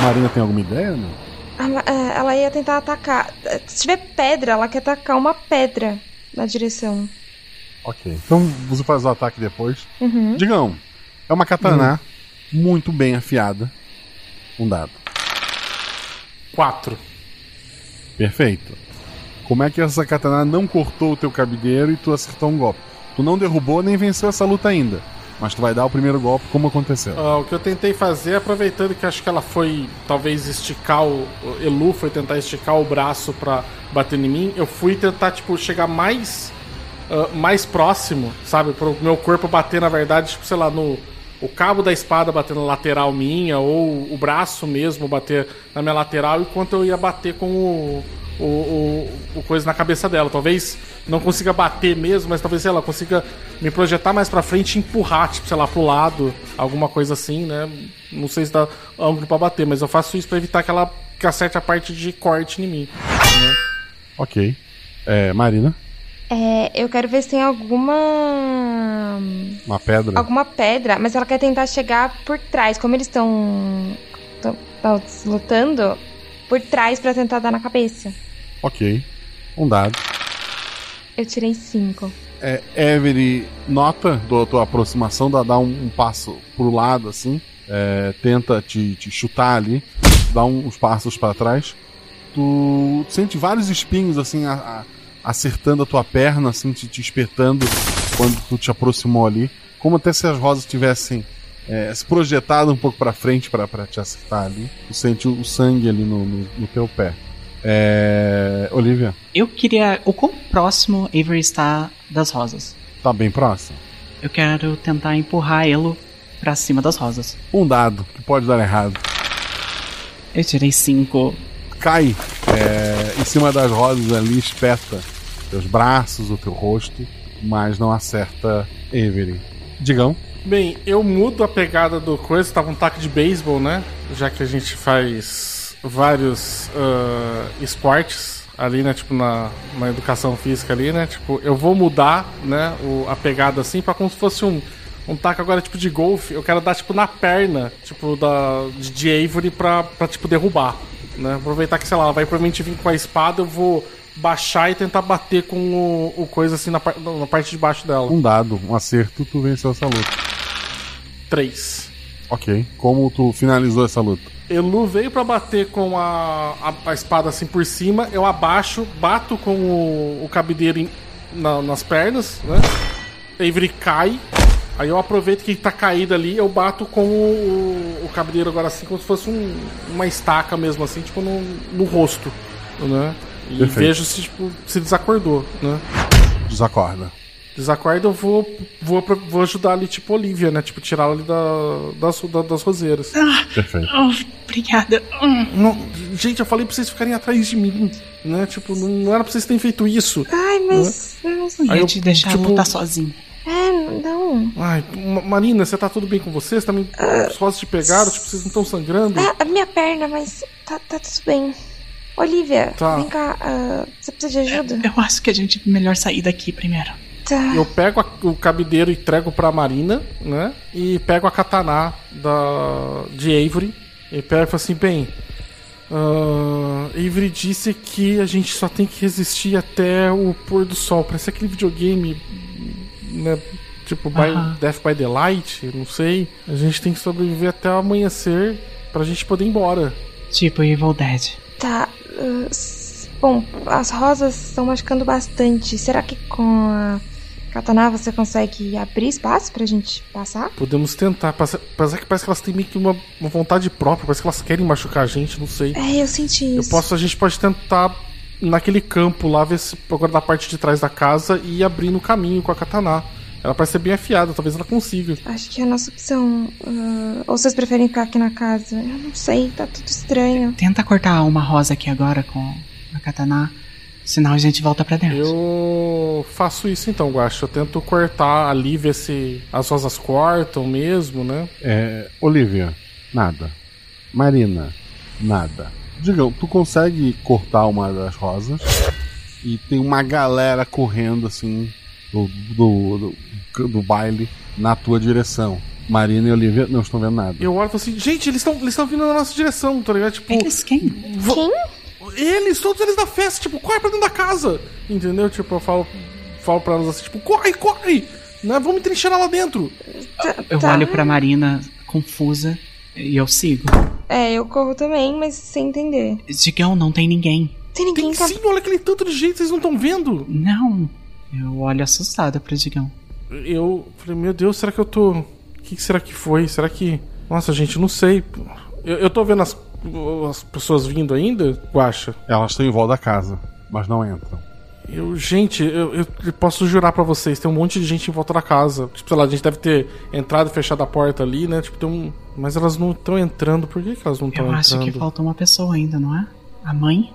Marina tem alguma ideia, né? Ela, é, ela ia tentar atacar. Se tiver pedra, ela quer atacar uma pedra na direção. Ok. Então você faz o ataque depois. Uhum. Digão, é uma katana muito bem afiada. Um dado. Quatro. Perfeito. Como é que essa katana não cortou o teu cabideiro e tu acertou um golpe? Tu não derrubou nem venceu essa luta ainda. Mas tu vai dar o primeiro golpe como aconteceu. Ah, o que eu tentei fazer, aproveitando que acho que ela foi talvez esticar o. Elu foi tentar esticar o braço pra bater em mim, eu fui tentar, tipo, chegar mais. ah, mais próximo, sabe? Pro meu corpo bater, na verdade, tipo, sei lá, no. O cabo da espada bater na lateral minha, ou o braço mesmo bater na minha lateral, enquanto eu ia bater com o. O, o, o coisa na cabeça dela. Talvez não consiga bater mesmo, mas talvez sei lá, consiga me projetar mais pra frente e empurrar, tipo, sei lá, pro lado, alguma coisa assim, né? Não sei se dá ângulo pra bater, mas eu faço isso pra evitar que ela que acerte a parte de corte em mim. Né? Ok. É, Marina, É, eu quero ver se tem alguma. uma pedra. Alguma pedra, mas ela quer tentar chegar por trás. Como eles estão. estão lutando, por trás pra tentar dar na cabeça. Ok. Um dado. Eu tirei cinco. É, Avery nota da tua aproximação, dá, dá um, um passo pro lado assim, é, tenta te, te chutar ali, dá um- uns passos para trás. Tu sente vários espinhos assim a- a- acertando a tua perna, assim, te, te espetando quando tu te aproximou ali, como até se as rosas tivessem é, se projetado um pouco para frente para te acertar ali. Tu sente o sangue ali no, no, no teu pé. É, Olivia, Eu queria. O quão próximo Avery está das rosas? tá bem próximo. Eu quero tentar empurrar ele pra cima das rosas. Um dado que pode dar errado. Eu tirei cinco. Cai é, em cima das rosas ali, espeta teus braços, o teu rosto, mas não acerta Avery. Digão. Bem, eu mudo a pegada do coisa, tava um taco de beisebol, né? Já que a gente faz vários uh, esportes ali, né? Tipo, na, na educação física ali, né? Tipo, eu vou mudar, né? O, a pegada assim pra como se fosse um, um taco agora tipo de golfe. Eu quero dar, tipo, na perna, tipo, da, de, de Avery pra, pra, tipo, derrubar, né? Aproveitar que, sei lá, ela vai provavelmente vir com a espada, eu vou baixar e tentar bater com o, o coisa assim na, na parte de baixo dela. Um dado, um acerto, tu venceu essa luta. 3. Ok. Como tu finalizou essa luta? Elu veio pra bater com a, a, a espada assim por cima, eu abaixo, bato com o, o cabideiro em- na- nas pernas, né? Avery cai, aí eu aproveito que ele tá caído ali, eu bato com o, o cabideiro agora assim, como se fosse um- uma estaca mesmo assim, tipo no, no rosto, né? E Perfeito. vejo se tipo, se desacordou, né? Desacorda. Desacorda, eu vou, vou, vou ajudar ali, tipo Olivia, né? Tipo, tirar ela ali da, das, da- das roseiras. Perfeito. Oh, obrigada. Hum. Não, gente, eu falei pra vocês ficarem atrás de mim, né? Tipo, não, não era pra vocês terem feito isso. Ai, mas. mas- Não Aí ia eu, te deixar tipo- lutar sozinho. É, não. Ai, Ma- Marina, você tá tudo bem com você? Você também. Os rosas te pegaram? Tipo, vocês não estão sangrando? Ah, a minha perna, mas tá, tá tudo bem. Olivia, Tá. vem cá. ah, você precisa de ajuda? Eu acho que a gente melhor sair daqui primeiro. Tá. Eu pego a- o cabideiro e entrego pra Marina, né? E pego a katana da, de Avery. E pego e falo assim: bem. ah, Avery disse que a gente só tem que resistir até o pôr do sol. Parece aquele videogame, né? Tipo, by, Aham. Death by the Light, não sei. A gente tem que sobreviver até o amanhecer pra gente poder ir embora. Tipo Evil Dead. Tá. s- bom, as rosas estão machucando bastante. Será que com a katana você consegue abrir espaço pra gente passar? Podemos tentar. Parece, parece que parece que elas têm meio que uma, uma vontade própria. Parece que elas querem machucar a gente, não sei. É, eu senti Eu isso. posso, a gente pode tentar naquele campo lá, ver se agora da parte de trás da casa e ir abrindo o caminho com a katana. Ela parece ser bem afiada, talvez ela consiga. Acho que é a nossa opção. ah, ou vocês preferem ficar aqui na casa? Eu não sei, tá tudo estranho. Tenta cortar uma rosa aqui agora com a katana. Senão a gente volta pra dentro. Eu faço isso então, Guacho. Eu tento cortar ali, ver se as rosas cortam mesmo, né? É, Olivia, nada. Marina, nada. Digão, tu consegue cortar uma das rosas e tem uma galera correndo assim do, do, do, do baile na tua direção. Marina e Olivia não estão vendo nada. Eu olho e falo assim, gente, eles estão eles estão vindo na nossa direção, tá ligado? Tipo. Eles quem? Quem? Eles, todos eles da festa, tipo, corre pra dentro da casa. Entendeu? Tipo, eu falo, falo pra elas assim, tipo, corre, corre! Né? Vamos trincheirar lá dentro. Eu Tá. olho pra Marina confusa e eu sigo. É, eu corro também, mas sem entender. Digão, não tem ninguém. Tem ninguém Tem sim, olha aquele tanto de gente, vocês não estão vendo? Não. Eu olho assustada pro Digão. Eu falei, meu Deus, será que eu tô. O que que será que foi? Será que. Nossa, gente, não sei. Eu, eu tô vendo as, as pessoas vindo ainda, Guacha. Elas estão em volta da casa, mas não entram. Eu, gente, eu, eu posso jurar pra vocês, tem um monte de gente em volta da casa. Tipo, sei lá, a gente deve ter entrado e fechado a porta ali, né? Tipo, tem um. Mas elas não estão entrando. Por que, que elas não estão Eu entrando? acho que falta uma pessoa ainda, não é? A mãe?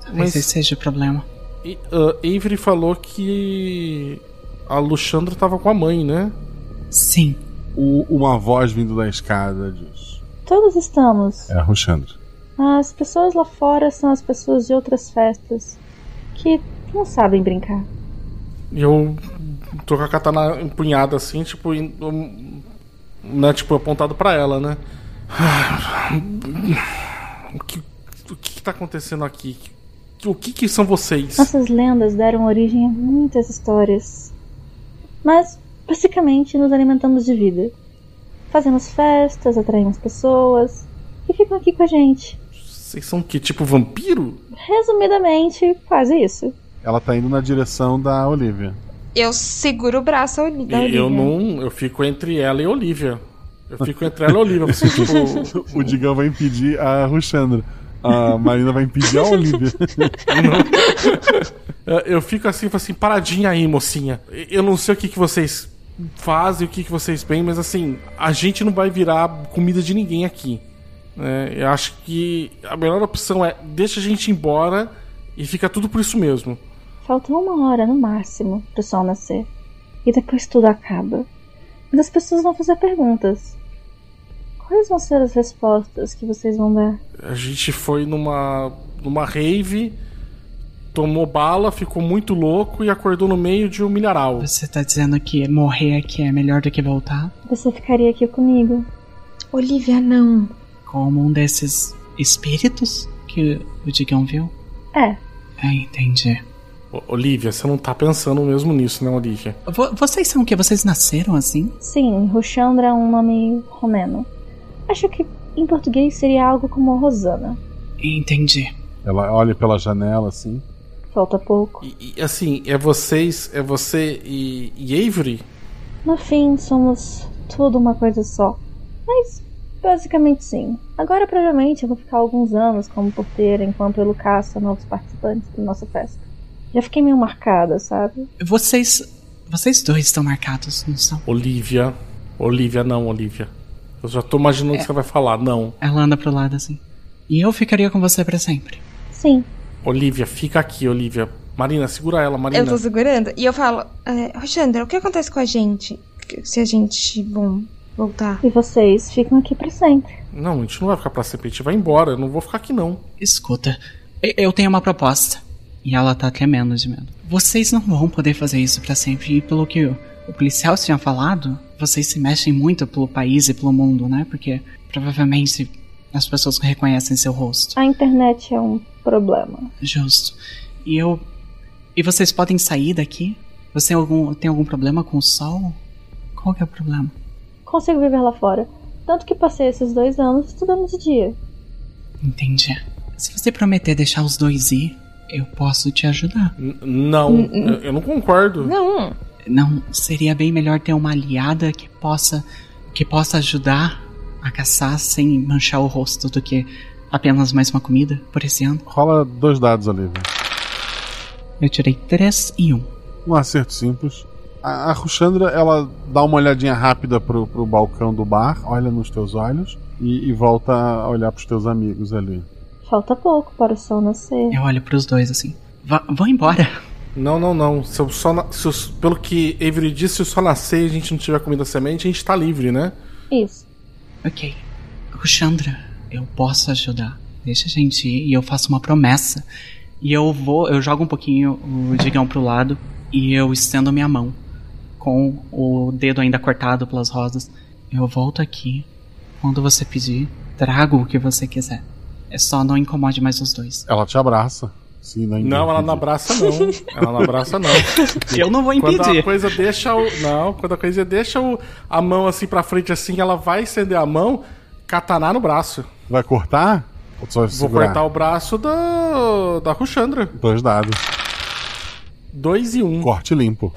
Talvez Mas- esse seja o problema. E, ah, Avery falou que a Luxandra tava com a mãe, né? Sim. O- uma voz vindo da escada diz: Todos estamos. É a Ruxandra. As pessoas lá fora são as pessoas de outras festas que não sabem brincar. E eu tô com a katana empunhada assim, tipo, né, tipo, apontado pra ela, né? O que, o que que tá acontecendo aqui? O que que são vocês? Nossas lendas deram origem a muitas histórias. Mas, basicamente, nos alimentamos de vida. Fazemos festas, atraímos pessoas que ficam aqui com a gente. Vocês são que tipo vampiro? Resumidamente, quase isso. Ela tá indo na direção da Olivia. Eu seguro o braço da Olivia. eu não, eu fico entre ela e Olivia. Eu fico entre ela e Olivia, assim, tipo, o Digão vai impedir a Ruxandra. A Marina vai impedir a Olivia. eu fico assim, falo assim, paradinha aí, mocinha. Eu não sei o que, que vocês fazem, o que, que vocês bem, mas assim, a gente não vai virar comida de ninguém aqui. né? eu acho que a melhor opção é deixa a gente ir embora e fica tudo por isso mesmo. Falta uma hora no máximo pro sol nascer. E depois tudo acaba. Mas as pessoas vão fazer perguntas. Quais vão ser as respostas que vocês vão dar? A gente foi numa numa rave, tomou bala, ficou muito louco e acordou no meio de um mineral. Você tá dizendo que morrer aqui é melhor do que voltar? Você ficaria aqui comigo. Olivia, não. Como um desses espíritos que o Digão viu? É. É, entendi. Olivia, você não tá pensando mesmo nisso, né, Olivia? Vo- vocês são o que? Vocês nasceram assim? Sim, Ruchandra é um nome romeno. Acho que em português seria algo como Rosana. Entendi. Ela olha pela janela assim. Falta pouco. E assim, é vocês, é você e, e Avery? No fim, somos tudo uma coisa só. Mas, basicamente sim. Agora, provavelmente, eu vou ficar alguns anos como porteira enquanto ele caça novos participantes da nossa festa. Já fiquei meio marcada, sabe? Vocês. Vocês dois estão marcados, não são? Olivia. Olivia, não, Olivia. Eu já tô imaginando o que você vai falar, não. Ela anda pro lado assim. E eu ficaria com você pra sempre. Sim. Olivia, fica aqui, Olivia. Marina, segura ela, Marina. Eu tô segurando. E eu falo, é, Roxandra, o que acontece com a gente se a gente, bom, voltar? E vocês ficam aqui pra sempre. Não, a gente não vai ficar pra sempre, a gente vai embora. Eu não vou ficar aqui, não. Escuta, eu tenho uma proposta. E ela tá tremendo de medo. Vocês não vão poder fazer isso pra sempre. E pelo que o, o policial tinha falado, vocês se mexem muito pelo país e pelo mundo, né? Porque provavelmente as pessoas reconhecem seu rosto. A internet é um problema. Justo. E eu. E vocês podem sair daqui? Você tem algum, tem algum problema com o sol? Qual que é o problema? Consigo viver lá fora. Tanto que passei esses dois anos estudando de dia. Entendi. Se você prometer deixar os dois ir, eu posso te ajudar. Não, eu, eu não concordo. Não. Não seria bem melhor ter uma aliada que possa que possa ajudar a caçar sem manchar o rosto do que apenas mais uma comida por esse ano? Rola dois dados, Olivia. Eu tirei três e um. Um acerto simples. A, a Ruxandra, ela dá uma olhadinha rápida pro, pro balcão do bar, olha nos teus olhos e, e volta a olhar pros teus amigos ali. Falta pouco para o sol nascer. Eu olho pros dois assim. Vá, vão embora. Não, não, não. Se eu só na- se eu- pelo que Avery disse, se eu só nascer e a gente não tiver comida semente, a gente tá livre, né? Isso. Ok. Ruxandra, eu posso ajudar. Deixa a gente ir e eu faço uma promessa. E eu vou, eu jogo um pouquinho o digão pro lado e eu estendo minha mão com o dedo ainda cortado pelas rosas. Eu volto aqui quando você pedir, trago o que você quiser. É só não incomode mais os dois. Ela te abraça. Sim, não, Não, ela não abraça, não. Ela não abraça, não. Eu não vou Quando impedir. a coisa deixa o. Não, quando a coisa deixa o, a mão assim pra frente, assim, ela vai estender a mão, kataná no braço. Vai cortar? Ou tu vai Vou segurar? cortar o braço da. da Ruxandra. Dois dados. Dois e um. Corte limpo.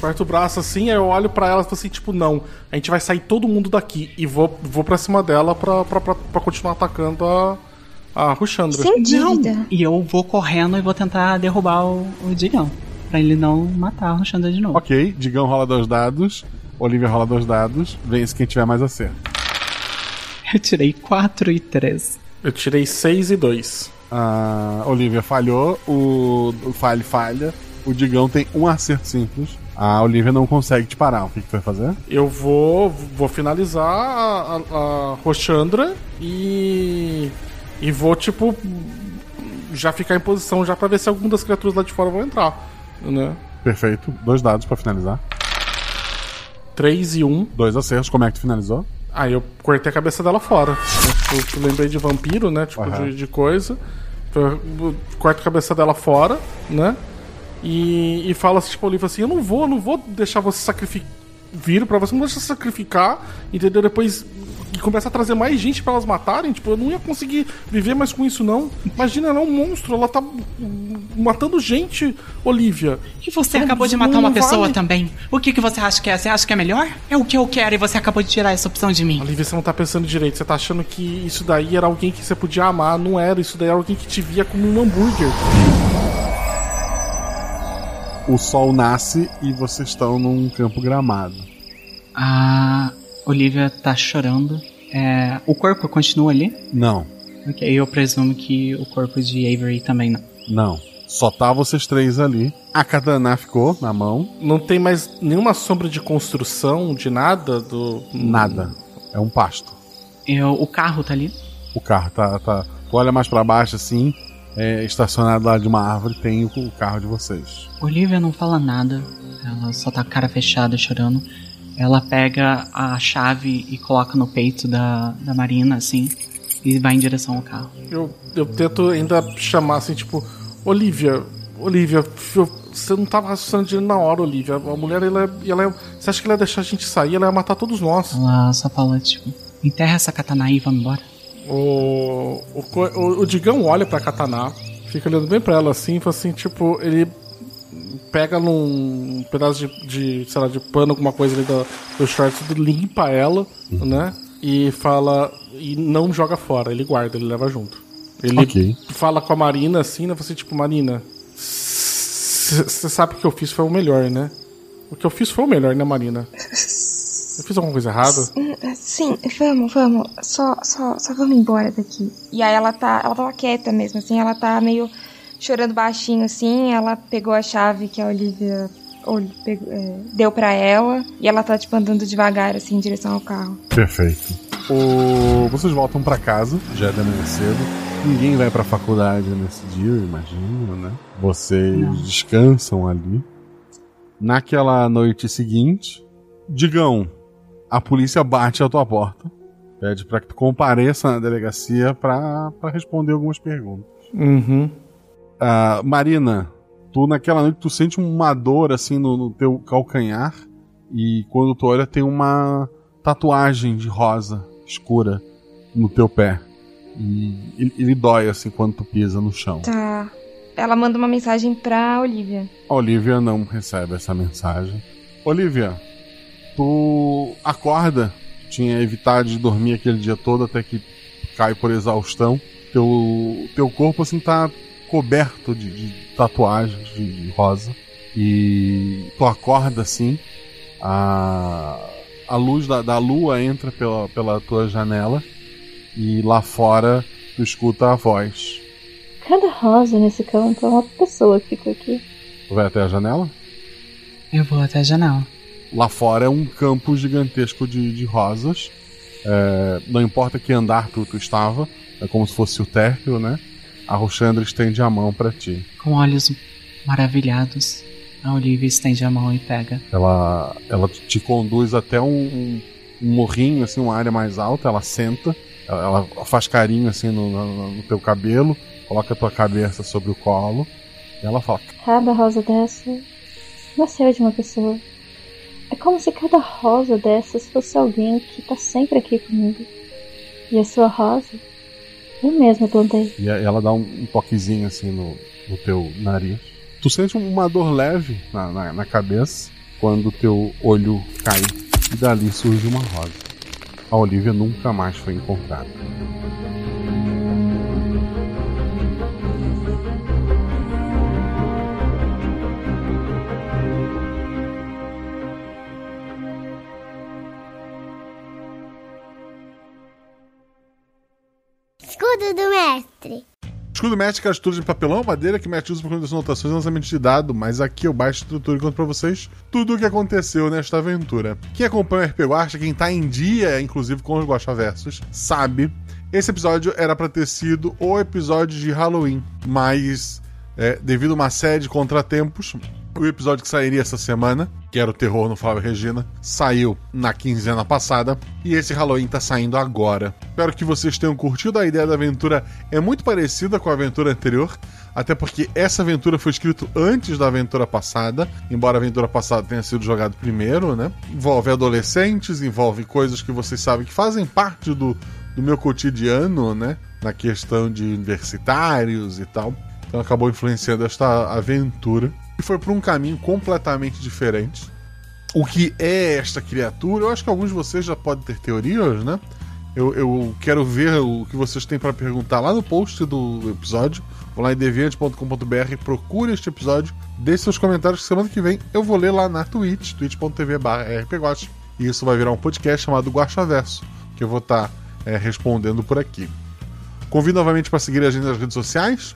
Corto o braço assim, aí eu olho pra ela e falo assim, tipo, não, a gente vai sair todo mundo daqui. E vou, vou pra cima dela pra, pra, pra, pra continuar atacando a. a Ruxandra. Não. E eu vou correndo e vou tentar derrubar o, o digão. Pra ele não matar a Ruxandra de novo. Ok, Digão rola dois dados. Olivia rola dois dados. Vence quem tiver mais acerto. Eu tirei 4 e 3. Eu tirei 6 e 2. A Olivia falhou, o, o Falhe falha. O Digão tem um acerto simples. A Olivia não consegue te parar. O que, que tu vai fazer? Eu vou, vou finalizar a, a, a Roxandra e. E vou, tipo. Já ficar em posição já pra ver se alguma das criaturas lá de fora vão entrar. Né? Perfeito. Dois dados pra finalizar. 3 e 1. Dois acertos. Como é que tu finalizou? Aí eu cortei a cabeça dela fora. Eu, eu- lembrei de vampiro, né? Tipo, Aham. de, de coisa. Eu, eu corto a cabeça dela fora, né? E, e fala assim, tipo, Olivia assim, eu não vou, eu não vou deixar você sacrificar. Vir pra você, não deixa sacrificar, entendeu? Depois e começa a trazer mais gente pra elas matarem, tipo, eu não ia conseguir viver mais com isso, não. Imagina, ela é um monstro, ela tá matando gente, Olivia. E você Não- acabou de matar uma pessoa vale. também. O que, que você acha que é? Você acha que é melhor? É o que eu quero e você acabou de tirar essa opção de mim. Olivia, você não tá pensando direito. Você tá achando que isso daí era alguém que você podia amar. Não era. Isso daí era alguém que te via como um hambúrguer. O sol nasce e vocês estão num campo gramado. A Olivia tá chorando. É, o corpo continua ali? Não. Ok, eu presumo que o corpo de Avery também não. Não. Só tá vocês três ali. A katana ficou na mão. Não tem mais nenhuma sombra de construção, de nada do. Nada. É um pasto. Eu, o carro tá ali. O carro tá. tá tu olha mais pra baixo assim, é, estacionado lá de uma árvore, tem o, o carro de vocês. Olivia não fala nada. Ela só tá com a cara fechada, chorando. Ela pega a chave e coloca no peito da, da Marina, assim, e vai em direção ao carro. Eu, eu tento ainda chamar assim, tipo, Olivia, Olivia, eu- você não tava raciocinando direito na hora, Olivia. A mulher, ela, é- ela é- Você acha que ela ia deixar a gente sair? Ela ia matar todos nós. Ela só fala, tipo, enterra essa katana aí e vamos embora. O, o, o, o Digão olha pra Katana, fica olhando bem pra ela assim, e fala assim, tipo, ele pega num pedaço de, de sei lá, de pano, alguma coisa ali do, do short, tudo, limpa ela, né? E fala. E não joga fora, ele guarda, ele leva junto. Ele Ok. fala com a Marina assim, né? Você, tipo, Marina, você sabe que o que eu fiz foi o melhor, né? O que eu fiz foi o melhor, né, Marina? Eu fiz alguma coisa errada? Sim, vamos, vamos. Só, só, só vamos embora daqui. E aí ela tá. Ela tava quieta mesmo, assim, ela tá meio chorando baixinho, assim. Ela pegou a chave que a Olivia pegou- é, deu pra ela. E ela tá, tipo, andando devagar, assim, em direção ao carro. Perfeito. O... Vocês voltam pra casa, já é de manhã cedo. Ninguém vai pra faculdade nesse dia, eu imagino, né? Vocês descansam ali. Naquela noite seguinte, Digão, a polícia bate à tua porta. Pede pra que tu compareça na delegacia pra, pra responder algumas perguntas. Uhum. Ah, Marina, tu naquela noite tu sente uma dor assim no, no teu calcanhar e quando tu olha tem uma tatuagem de rosa escura no teu pé. E ele, ele dói assim quando tu pisa no chão. Tá. Ela manda uma mensagem pra Olivia. A Olivia não recebe essa mensagem. Olivia, tu acorda, tinha evitado de dormir aquele dia todo até que cai por exaustão. Teu, teu corpo assim tá coberto de, de tatuagens de, de rosa. E tu acorda assim, a, a luz da, da lua entra pela, pela tua janela e lá fora tu escuta a voz. Cada rosa nesse campo é uma pessoa que ficou aqui. Tu vai até a janela? Eu vou até a janela. Lá fora é um campo gigantesco de, de rosas. É, não importa que andar tu, tu estava, é como se fosse o térreo, né? A Roxandra estende a mão pra ti. Com olhos maravilhados, a Olivia estende a mão e pega. Ela, ela te conduz até um, um, um morrinho, assim, uma área mais alta. Ela senta, ela, ela faz carinho assim no, no, no teu cabelo, coloca a tua cabeça sobre o colo. E ela fala: Cada rosa dessa nasceu de uma pessoa. É como se cada rosa dessas fosse alguém que tá sempre aqui comigo. E a sua rosa, eu mesma plantei. E ela dá um, toquezinho assim no, no teu nariz. Tu sente uma dor leve na, na, na cabeça quando teu olho cai e dali surge uma rosa. A Olivia nunca mais foi encontrada. Escudo do mestre. Escudo mestre, estrutura de papelão, madeira que mete usa para das anotações e lançamento de dado, mas aqui eu baixo a estrutura e conto pra vocês tudo o que aconteceu nesta aventura. Quem acompanha o RP Guacha, quem tá em dia, inclusive com os Guacha Versos, sabe, esse episódio era pra ter sido o episódio de Halloween, mas é, devido a uma série de contratempos, o episódio que sairia essa semana, que era o Terror no Flávio Regina, saiu na quinzena passada e esse Halloween tá saindo agora. Espero que vocês tenham curtido a ideia da aventura, é muito parecida com a aventura anterior, até porque essa aventura foi escrita antes da aventura passada, embora a aventura passada tenha sido jogada primeiro, né? Envolve adolescentes, envolve coisas que vocês sabem que fazem parte do, do meu cotidiano, né? Na questão de universitários e tal. Então acabou influenciando esta aventura. E foi por um caminho completamente diferente. O que é esta criatura? Eu acho que alguns de vocês já podem ter teorias, né? Eu, eu quero ver o que vocês têm para perguntar lá no post do episódio. Vou lá em deviante.com.br, procure este episódio, deixe seus comentários que semana que vem eu vou ler lá na Twitch, twitch.tv rpguacha. E isso vai virar um podcast chamado Guachaverso, que eu vou estar é, respondendo por aqui. Convido novamente para seguir a gente nas redes sociais.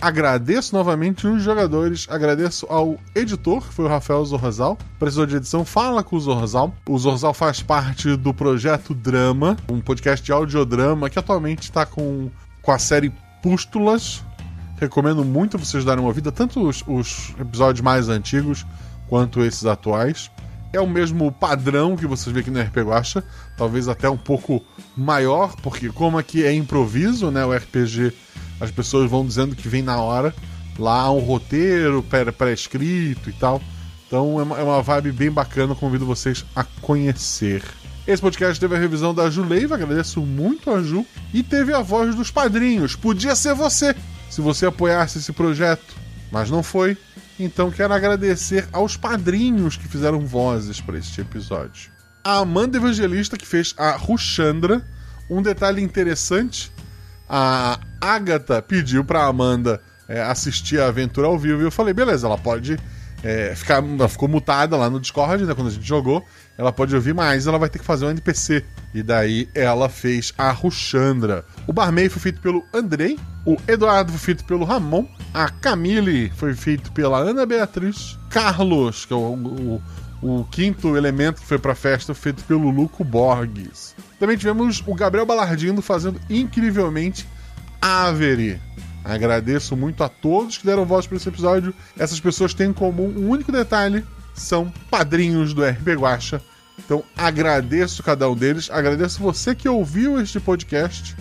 Agradeço novamente os jogadores, agradeço ao editor, que foi o Rafael Zorzal. Precisou de edição, fala com o Zorzal. O Zorzal faz parte do projeto Drama, um podcast de audiodrama que atualmente está com, com a série Pústulas. Recomendo muito vocês darem uma vida, tanto os, os episódios mais antigos quanto esses atuais. É o mesmo padrão que vocês veem aqui no RPG Guacha, talvez até um pouco maior, porque como aqui é improviso, né, o RPG as pessoas vão dizendo que vem na hora. Lá há um roteiro pré-escrito e tal. Então é uma, é uma vibe bem bacana, convido vocês a conhecer. Esse podcast teve a revisão da Juleiva, agradeço muito a Ju. E teve a voz dos padrinhos. Podia ser você, se você apoiasse esse projeto, mas não foi. Então quero agradecer aos padrinhos que fizeram vozes para este episódio. A Amanda Evangelista, que fez a Ruxandra. Um detalhe interessante a Agatha pediu pra Amanda é, assistir a aventura ao vivo e eu falei, beleza, ela pode é, ficar. Ela ficou mutada lá no Discord, né? Quando a gente jogou. Ela pode ouvir mais, ela vai ter que fazer um NPC. E daí ela fez a Ruxandra. O Barmei foi feito pelo Andrei. O Eduardo foi feito pelo Ramon. A Camille foi feito pela Ana Beatriz. Carlos, que é o, o, o quinto elemento que foi pra festa, feito pelo Luco Borges. Também tivemos o Gabriel Balardindo fazendo incrivelmente Avery. Agradeço muito a todos que deram voz para esse episódio. Essas pessoas têm em comum um único detalhe: são padrinhos do RP Guacha. Então agradeço cada um deles. Agradeço você que ouviu este podcast.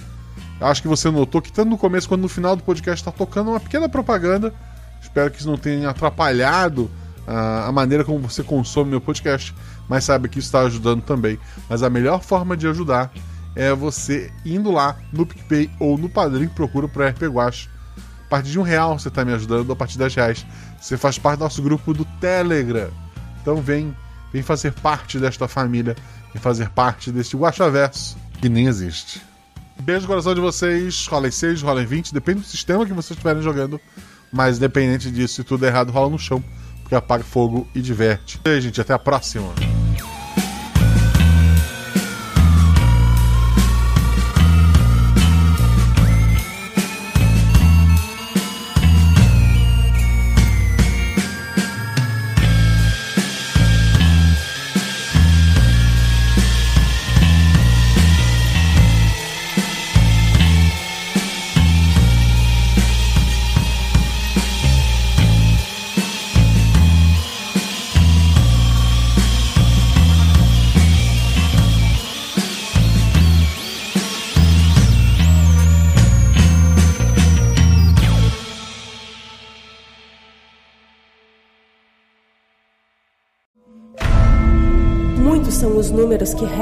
Acho que você notou que tanto no começo quanto no final do podcast está tocando uma pequena propaganda. Espero que isso não tenha atrapalhado a, a maneira como você consome meu podcast, mas saiba que isso está ajudando também. Mas a melhor forma de ajudar é você indo lá no PicPay ou no Padrim, procura para RP Guache. A partir de um real você está me ajudando, a partir de 10 reais você faz parte do nosso grupo do Telegram. Então vem, vem fazer parte desta família, vem fazer parte deste Guachaverso que nem existe. Beijo no coração de vocês, rolem 6, rolem 20, depende do sistema que vocês estiverem jogando, mas independente disso, se tudo é errado, rola no chão porque apaga fogo e diverte. E aí, gente, até a próxima.